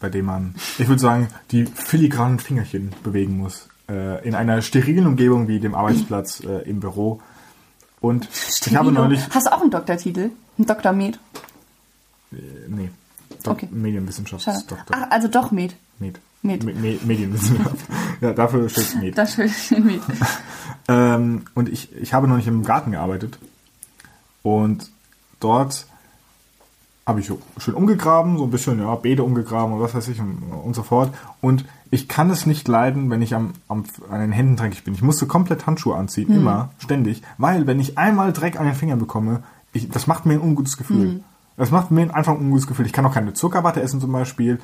bei dem man, ich würde sagen, die filigranen Fingerchen bewegen muss. Äh, in einer sterilen Umgebung wie dem Arbeitsplatz äh, im Büro. Und ich habe Sterilo. neulich. Hast du auch einen Doktortitel? Einen Dr. Med? Äh, nee. Dok Okay. Medienwissenschaftsdoktor. Ach, also doch Med. Med. Med. Me Me Medienwissenschaft. *laughs* ja, dafür steht Med. *laughs* Das steht Med. *laughs* Ähm, und ich, ich habe noch nicht im Garten gearbeitet. Und dort habe ich schön umgegraben, so ein bisschen, ja, Beete umgegraben und was weiß ich und, und so fort. Und ich kann es nicht leiden, wenn ich am, am, an den Händen dreckig bin. Ich musste komplett Handschuhe anziehen, immer, ständig. Weil, wenn ich einmal Dreck an den Fingern bekomme, ich, das macht mir ein ungutes Gefühl. Das macht mir einfach ein ungutes Gefühl. Ich kann auch keine Zuckerwatte essen zum Beispiel.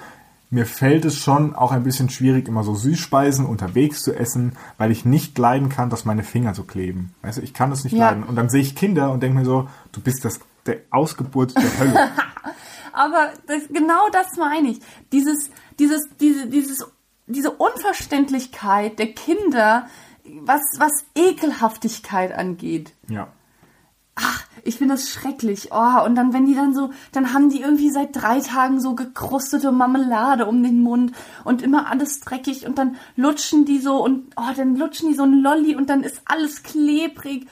Mir fällt es schon auch ein bisschen schwierig, immer so Süßspeisen unterwegs zu essen, weil ich nicht leiden kann, dass meine Finger so kleben. Weißt du, ich kann das nicht Ja. leiden. Und dann sehe ich Kinder und denke mir so, du bist das der Ausgeburt der Hölle. *laughs* Aber das, genau das meine ich. Dieses, dieses, diese, dieses, diese Unverständlichkeit der Kinder, was, was Ekelhaftigkeit angeht. ja. Ich finde das schrecklich. Oh, und dann, wenn die dann so, dann haben die irgendwie seit drei Tagen so gekrustete Marmelade um den Mund und immer alles dreckig und dann lutschen die so und, oh, dann lutschen die so ein Lolli und dann ist alles klebrig.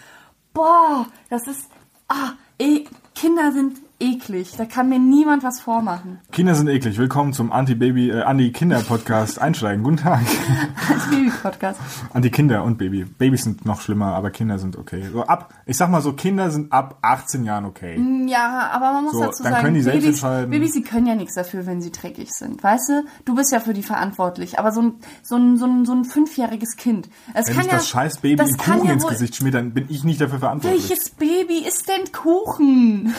Boah, das ist, ah, eh, Kinder sind eklig. Da kann mir niemand was vormachen. Kinder sind eklig. Willkommen zum Anti-Baby, äh, Anti-Kinder-Podcast einsteigen. Guten Tag. *laughs* Als Baby-Podcast. Anti-Kinder und Baby. Babys sind noch schlimmer, aber Kinder sind okay. So ab, ich sag mal so, Kinder sind ab 18 Jahren okay. Ja, aber man muss So, dazu dann sagen, können die selbst Babys, entscheiden. Babys, die können ja nichts dafür, wenn sie dreckig sind. Weißt du? Du bist ja für die verantwortlich. Aber so ein, so ein, so ein, so ein fünfjähriges Kind. Es Wenn kann ich ja, das scheiß Baby das Kuchen ja ins Gesicht schmiert, dann bin ich nicht dafür verantwortlich. Welches Baby isst denn Kuchen?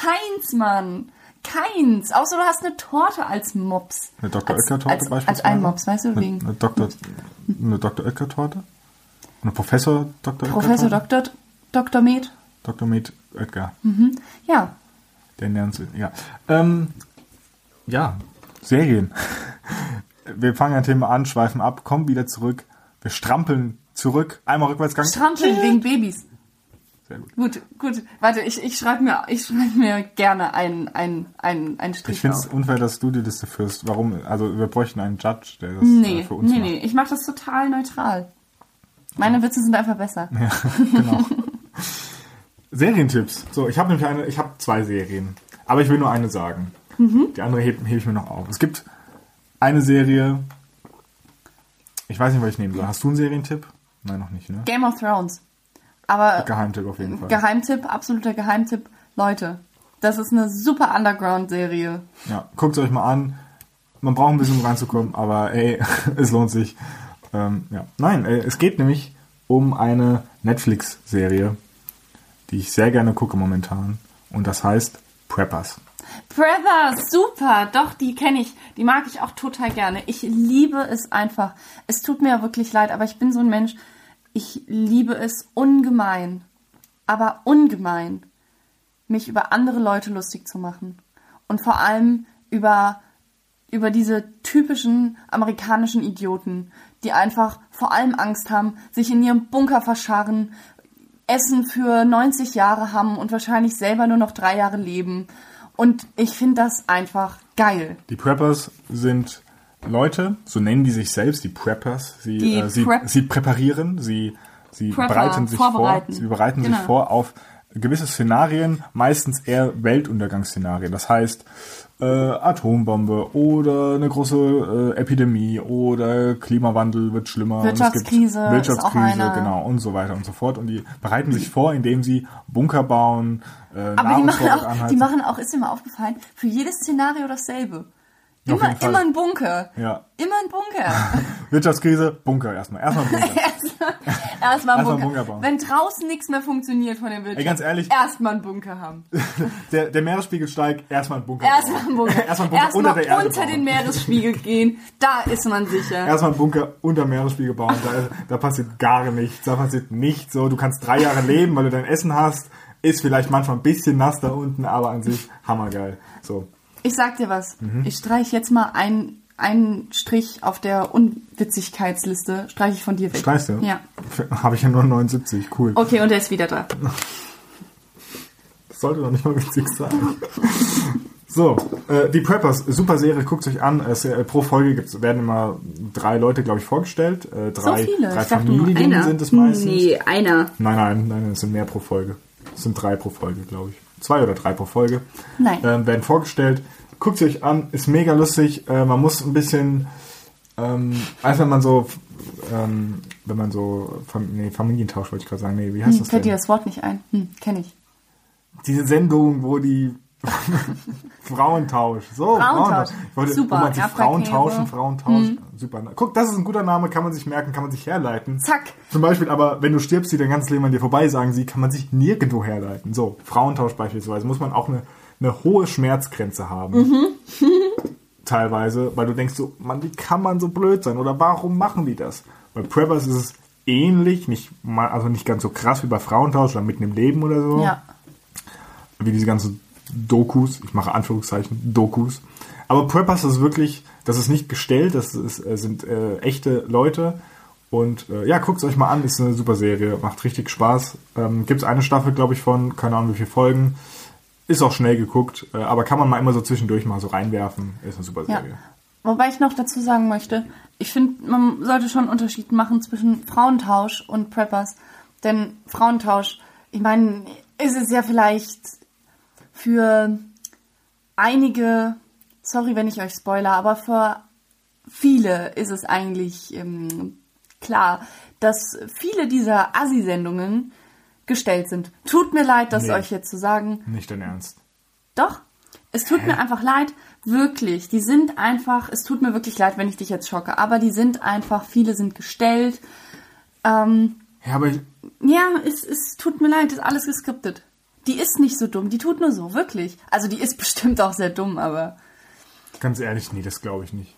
Keins, Mann. Keins. Außer du hast eine Torte als Mops. Eine Dr. Oetker-Torte beispielsweise? als ein Mops, weißt du? Eine, Wegen eine Dr. Eine Dr. Oetker-Torte? Eine Professor Dr. Professor? Dr. Dr. Med. Dr. Med Oetker. Ja. Der Nernst, ja. Ähm, ja, Serien. Wir fangen ein Thema an, schweifen ab, kommen wieder zurück. Wir strampeln zurück. Einmal Rückwärtsgang. Strampeln wegen Babys. Sehr gut. Gut, gut. Warte, ich, ich schreibe mir, ich schreib mir gerne einen, einen, einen, einen Strich Ich finde es unfair, dass du die Liste führst. Warum? Also wir bräuchten einen Judge, der das äh, Nee, für uns nee, macht. nee. Ich mache das total neutral. Meine Witze sind einfach besser. *laughs* Ja, genau. Serientipps. So, ich habe nämlich eine, ich habe zwei Serien, aber ich will nur eine sagen. Mhm. Die andere hebe heb ich mir noch auf. Es gibt eine Serie. Ich weiß nicht, was ich nehmen soll. Hast du einen Serientipp? Nein, noch nicht, ne? Game of Thrones. Aber Geheimtipp auf jeden Fall. Geheimtipp, absoluter Geheimtipp. Leute, das ist eine super Underground-Serie. Ja, guckt es euch mal an. Man braucht ein bisschen um reinzukommen, aber ey, *laughs* es lohnt sich. Ähm, ja. Nein, äh, es geht nämlich um eine Netflix-Serie, die ich sehr gerne gucke momentan. Und das heißt Preppers. Preppers, super, doch, die kenne ich. Die mag ich auch total gerne. Ich liebe es einfach. Es tut mir wirklich leid, aber ich bin so ein Mensch, ich liebe es ungemein, aber ungemein, mich über andere Leute lustig zu machen. Und vor allem über, über diese typischen amerikanischen Idioten, die einfach vor allem Angst haben, sich in ihrem Bunker verscharren, Essen für 90 Jahre haben und wahrscheinlich selber nur noch drei Jahre leben. Und ich finde das einfach geil. Die Preppers sind Leute, so nennen die sich selbst, die Preppers. Sie, Die äh, sie, Prep- sie präparieren, sie, sie Prepper, bereiten sich vor, sie bereiten sich Genau. vor auf gewisse Szenarien, meistens eher Weltuntergangsszenarien. Das heißt, äh, Atombombe oder eine große äh, Epidemie oder Klimawandel wird schlimmer. Wirtschaftskrise ist auch Wirtschaftskrise, genau, und so weiter und so fort. Und die bereiten sich vor, indem sie Bunker bauen, äh, Aber die machen, auch, die machen auch, ist dir mal aufgefallen, für jedes Szenario dasselbe. Immer, immer ein Bunker. Ja. Immer ein Bunker. *laughs* Wirtschaftskrise, Bunker erstmal. Erstmal Bunker. *laughs* Erstmal ein Erstmal Bunker. Bunker bauen. Wenn draußen nichts mehr funktioniert von der Wirtschaft. Ey, ganz ehrlich. Erstmal einen Bunker haben. *laughs* Der, der Meeresspiegel steigt, erstmal ein Bunker. Erstmal einen Bunker. Erstmal ein Bunker Erstmal unter der Erde unter bauen. den Meeresspiegel gehen. Da ist man sicher. Erstmal ein Bunker unter dem Meeresspiegel bauen. Da, da passiert gar nichts. Da passiert nichts so. Du kannst drei Jahre leben, weil du dein Essen hast. Ist vielleicht manchmal ein bisschen nass da unten, aber an sich hammergeil. So. Ich sag dir was. Mhm. Ich streich jetzt mal einen, einen Strich auf der Unwitzigkeitsliste. Streich ich von dir weg. Streichst du? Ja. Habe ich ja nur 79. Cool. Okay, und er ist wieder da. Das sollte doch nicht mal witzig sein. So, äh, die Preppers, super Serie, guckt euch an. Es, äh, pro Folge gibt's, werden immer drei Leute, glaube ich, vorgestellt. Äh, drei, so viele. drei ich Familien sind es meistens. Nee, einer. Nein, nein, nein, es sind mehr pro Folge. Es sind drei pro Folge, glaube ich. Zwei oder drei pro Folge. Nein. Ähm, werden vorgestellt. guckt sie euch an, ist mega lustig. Äh, man muss ein bisschen, ähm, als wenn man so, ähm, wenn man so, Fam nee, Familientausch wollte ich gerade sagen, nee, wie heißt Hm, das fällt dir denn? das Wort nicht ein? Hm, kenne ich. Diese Sendung, wo die *laughs* Frauentausch. So, Frauentausch. Ich wollte, Super, Wo man sich. Frauen tauschen, Frauen tauschen. Super. Guck, das ist ein guter Name, kann man sich merken, kann man sich herleiten. Zack. Zum Beispiel, aber wenn du stirbst, die dein ganzes Leben an dir vorbei sagen sie, kann man sich nirgendwo herleiten. So, Frauentausch beispielsweise, muss man auch eine, eine hohe Schmerzgrenze haben. *laughs* Teilweise, weil du denkst so, Mann, wie kann man so blöd sein? Oder warum machen die das? Bei Preppers ist es ähnlich, nicht mal, also nicht ganz so krass wie bei Frauentausch oder mitten im Leben oder so Ja. wie diese ganzen Dokus, ich mache Anführungszeichen, Dokus. Aber Preppers ist wirklich, das ist nicht gestellt, das ist, äh, sind äh, echte Leute. Und äh, ja, guckt es euch mal an, ist eine super Serie, macht richtig Spaß. Ähm, Gibt es eine Staffel, glaube ich, von, keine Ahnung wie viele Folgen. Ist auch schnell geguckt, äh, aber kann man mal immer so zwischendurch mal so reinwerfen. Ist eine super Ja. Serie. Wobei ich noch dazu sagen möchte, ich finde, man sollte schon einen Unterschied machen zwischen Frauentausch und Preppers. Denn Frauentausch, ich meine, ist es ja vielleicht für einige, sorry, wenn ich euch spoiler, aber für viele ist es eigentlich ähm, klar, dass viele dieser Assi-Sendungen gestellt sind. Tut mir leid, das Nee. euch jetzt zu sagen. Nicht dein Ernst. Doch. Es tut mir einfach leid, wirklich. Die sind einfach, es tut mir wirklich leid, wenn ich dich jetzt schocke, aber die sind einfach, viele sind gestellt. Ähm, Ja, aber ich, ja, es, es tut mir leid, ist alles geskriptet. Die ist nicht so dumm, die tut nur so, wirklich. Also die ist *laughs* bestimmt auch sehr dumm, aber ganz ehrlich, nee, das glaube ich nicht.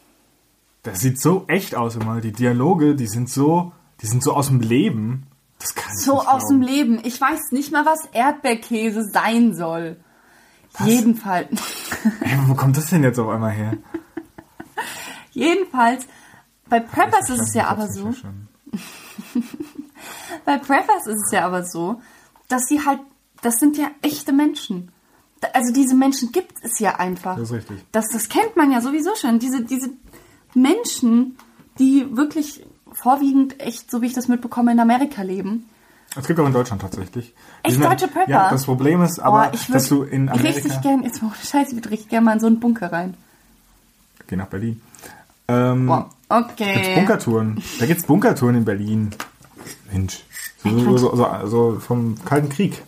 Das sieht so echt aus immer. Die Dialoge, die sind so, die sind so aus dem Leben. Das kann ich so nicht aus dem. Leben. Ich weiß nicht mal, was Erdbeerkäse sein soll. Jedenfalls. *laughs* Ey, wo kommt das denn jetzt auf einmal her? *laughs* Jedenfalls, bei Preppers ist es ja aber so. Bei Preppers ist es ja aber so, dass sie halt, das sind ja echte Menschen. Also diese Menschen gibt es ja einfach. Das ist richtig. Das, das kennt man ja sowieso schon. Diese, diese Menschen, die wirklich vorwiegend echt, so wie ich das mitbekomme, in Amerika leben. Es gibt auch in Deutschland tatsächlich. Echt sind- deutsche Prepper? Ja, das Problem ist aber, oh, ich dass du in Amerika... richtig gern, jetzt mal ohne Scheiß, ich würde richtig gern mal in so einen Bunker rein. Geh nach Berlin. Ähm. Gibt's Okay. Bunkertouren. Da gibt's Bunkertouren in Berlin. Mensch. So, so, so, so, so vom Kalten Krieg.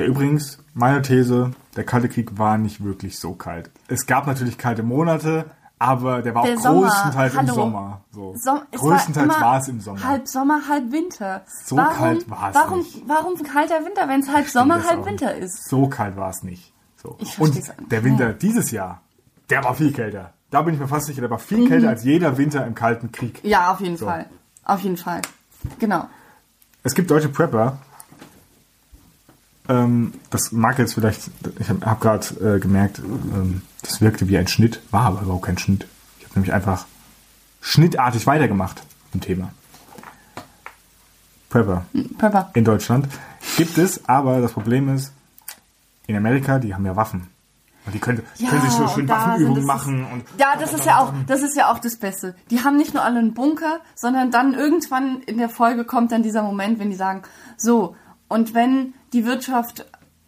Der übrigens, meine These, der Kalte Krieg war nicht wirklich so kalt. Es gab natürlich kalte Monate, aber der war Der auch Sommer, größtenteils im hallo. Sommer. So. Som größtenteils war es im Sommer. Halb Sommer, halb Winter. So warum, kalt war es warum, nicht. Warum kalter Winter, wenn es halb Sommer, halb Winter nicht. ist? So kalt war es nicht. So. Ich Und der Winter nicht. dieses Jahr, der war viel kälter. Da bin ich mir fast sicher, der war Mhm. viel kälter als jeder Winter im Kalten Krieg. Ja, auf jeden So. Fall. Auf jeden Fall. Genau. Es gibt deutsche Prepper. Ähm, das mag jetzt vielleicht, ich habe hab gerade äh, gemerkt, ähm, das wirkte wie ein Schnitt, war aber überhaupt kein Schnitt. Ich habe nämlich einfach schnittartig weitergemacht im Thema. Prepper Pepper. in Deutschland gibt es, aber das Problem ist, in Amerika, die haben ja Waffen. Und die können, können sich so schön Waffenübungen machen. Und Ja, das ist ja auch, das ist ja auch das Beste. Die haben nicht nur alle einen Bunker, sondern dann irgendwann in der Folge kommt dann dieser Moment, wenn die sagen, so, und wenn die Wirtschaft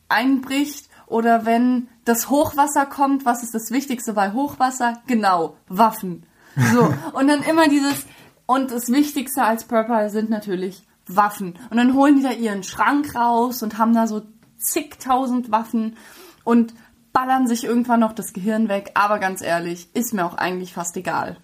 einbricht oder wenn das Hochwasser kommt, was ist das Wichtigste bei Hochwasser? Genau, Waffen. So, *laughs* und dann immer dieses, und das Wichtigste als Prepper sind natürlich Waffen. Und dann holen die da ihren Schrank raus und haben da so zigtausend Waffen und ballern sich irgendwann noch das Gehirn weg. Aber ganz ehrlich, ist mir auch eigentlich fast egal.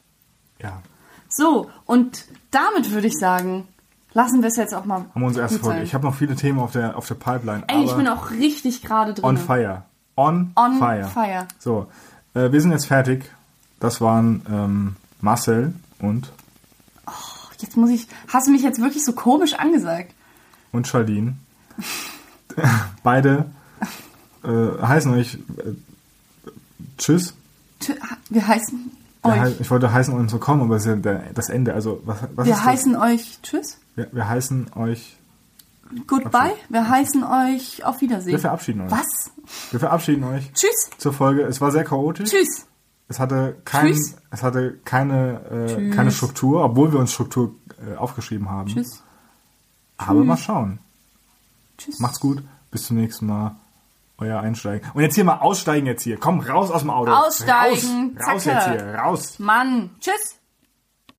ja, So, und damit würde ich sagen, lassen wir es jetzt auch mal. haben wir unsere erste Folge. Ich habe noch viele Themen auf der, auf der Pipeline. Ey, ich bin auch richtig gerade drin. on fire. On, On fire. fire. So, äh, wir sind jetzt fertig. Das waren ähm, Marcel und, Jetzt muss ich. Hast du mich jetzt wirklich so komisch angesagt? und Charlene. *laughs* Beide äh, heißen euch äh, Tschüss. Wir heißen euch. Ich wollte heißen uns willkommen, aber es ist ja das Ende. Also was, was Wir heißen euch Tschüss. Wir, wir heißen euch. Goodbye. Wir heißen euch auf Wiedersehen. Wir verabschieden euch. Was? Wir verabschieden euch Tschüss. zur Folge. Es war sehr chaotisch. Tschüss. Es hatte kein, Tschüss. es hatte keine, äh, Tschüss. keine Struktur, obwohl wir uns Struktur äh, aufgeschrieben haben. Tschüss. Aber mal schauen. Tschüss. Macht's gut. Bis zum nächsten Mal. euer Einsteigen. Und jetzt hier mal aussteigen jetzt hier. Komm, raus aus dem Auto. Aussteigen. Raus, raus Zacke. jetzt hier. Raus. Mann, tschüss.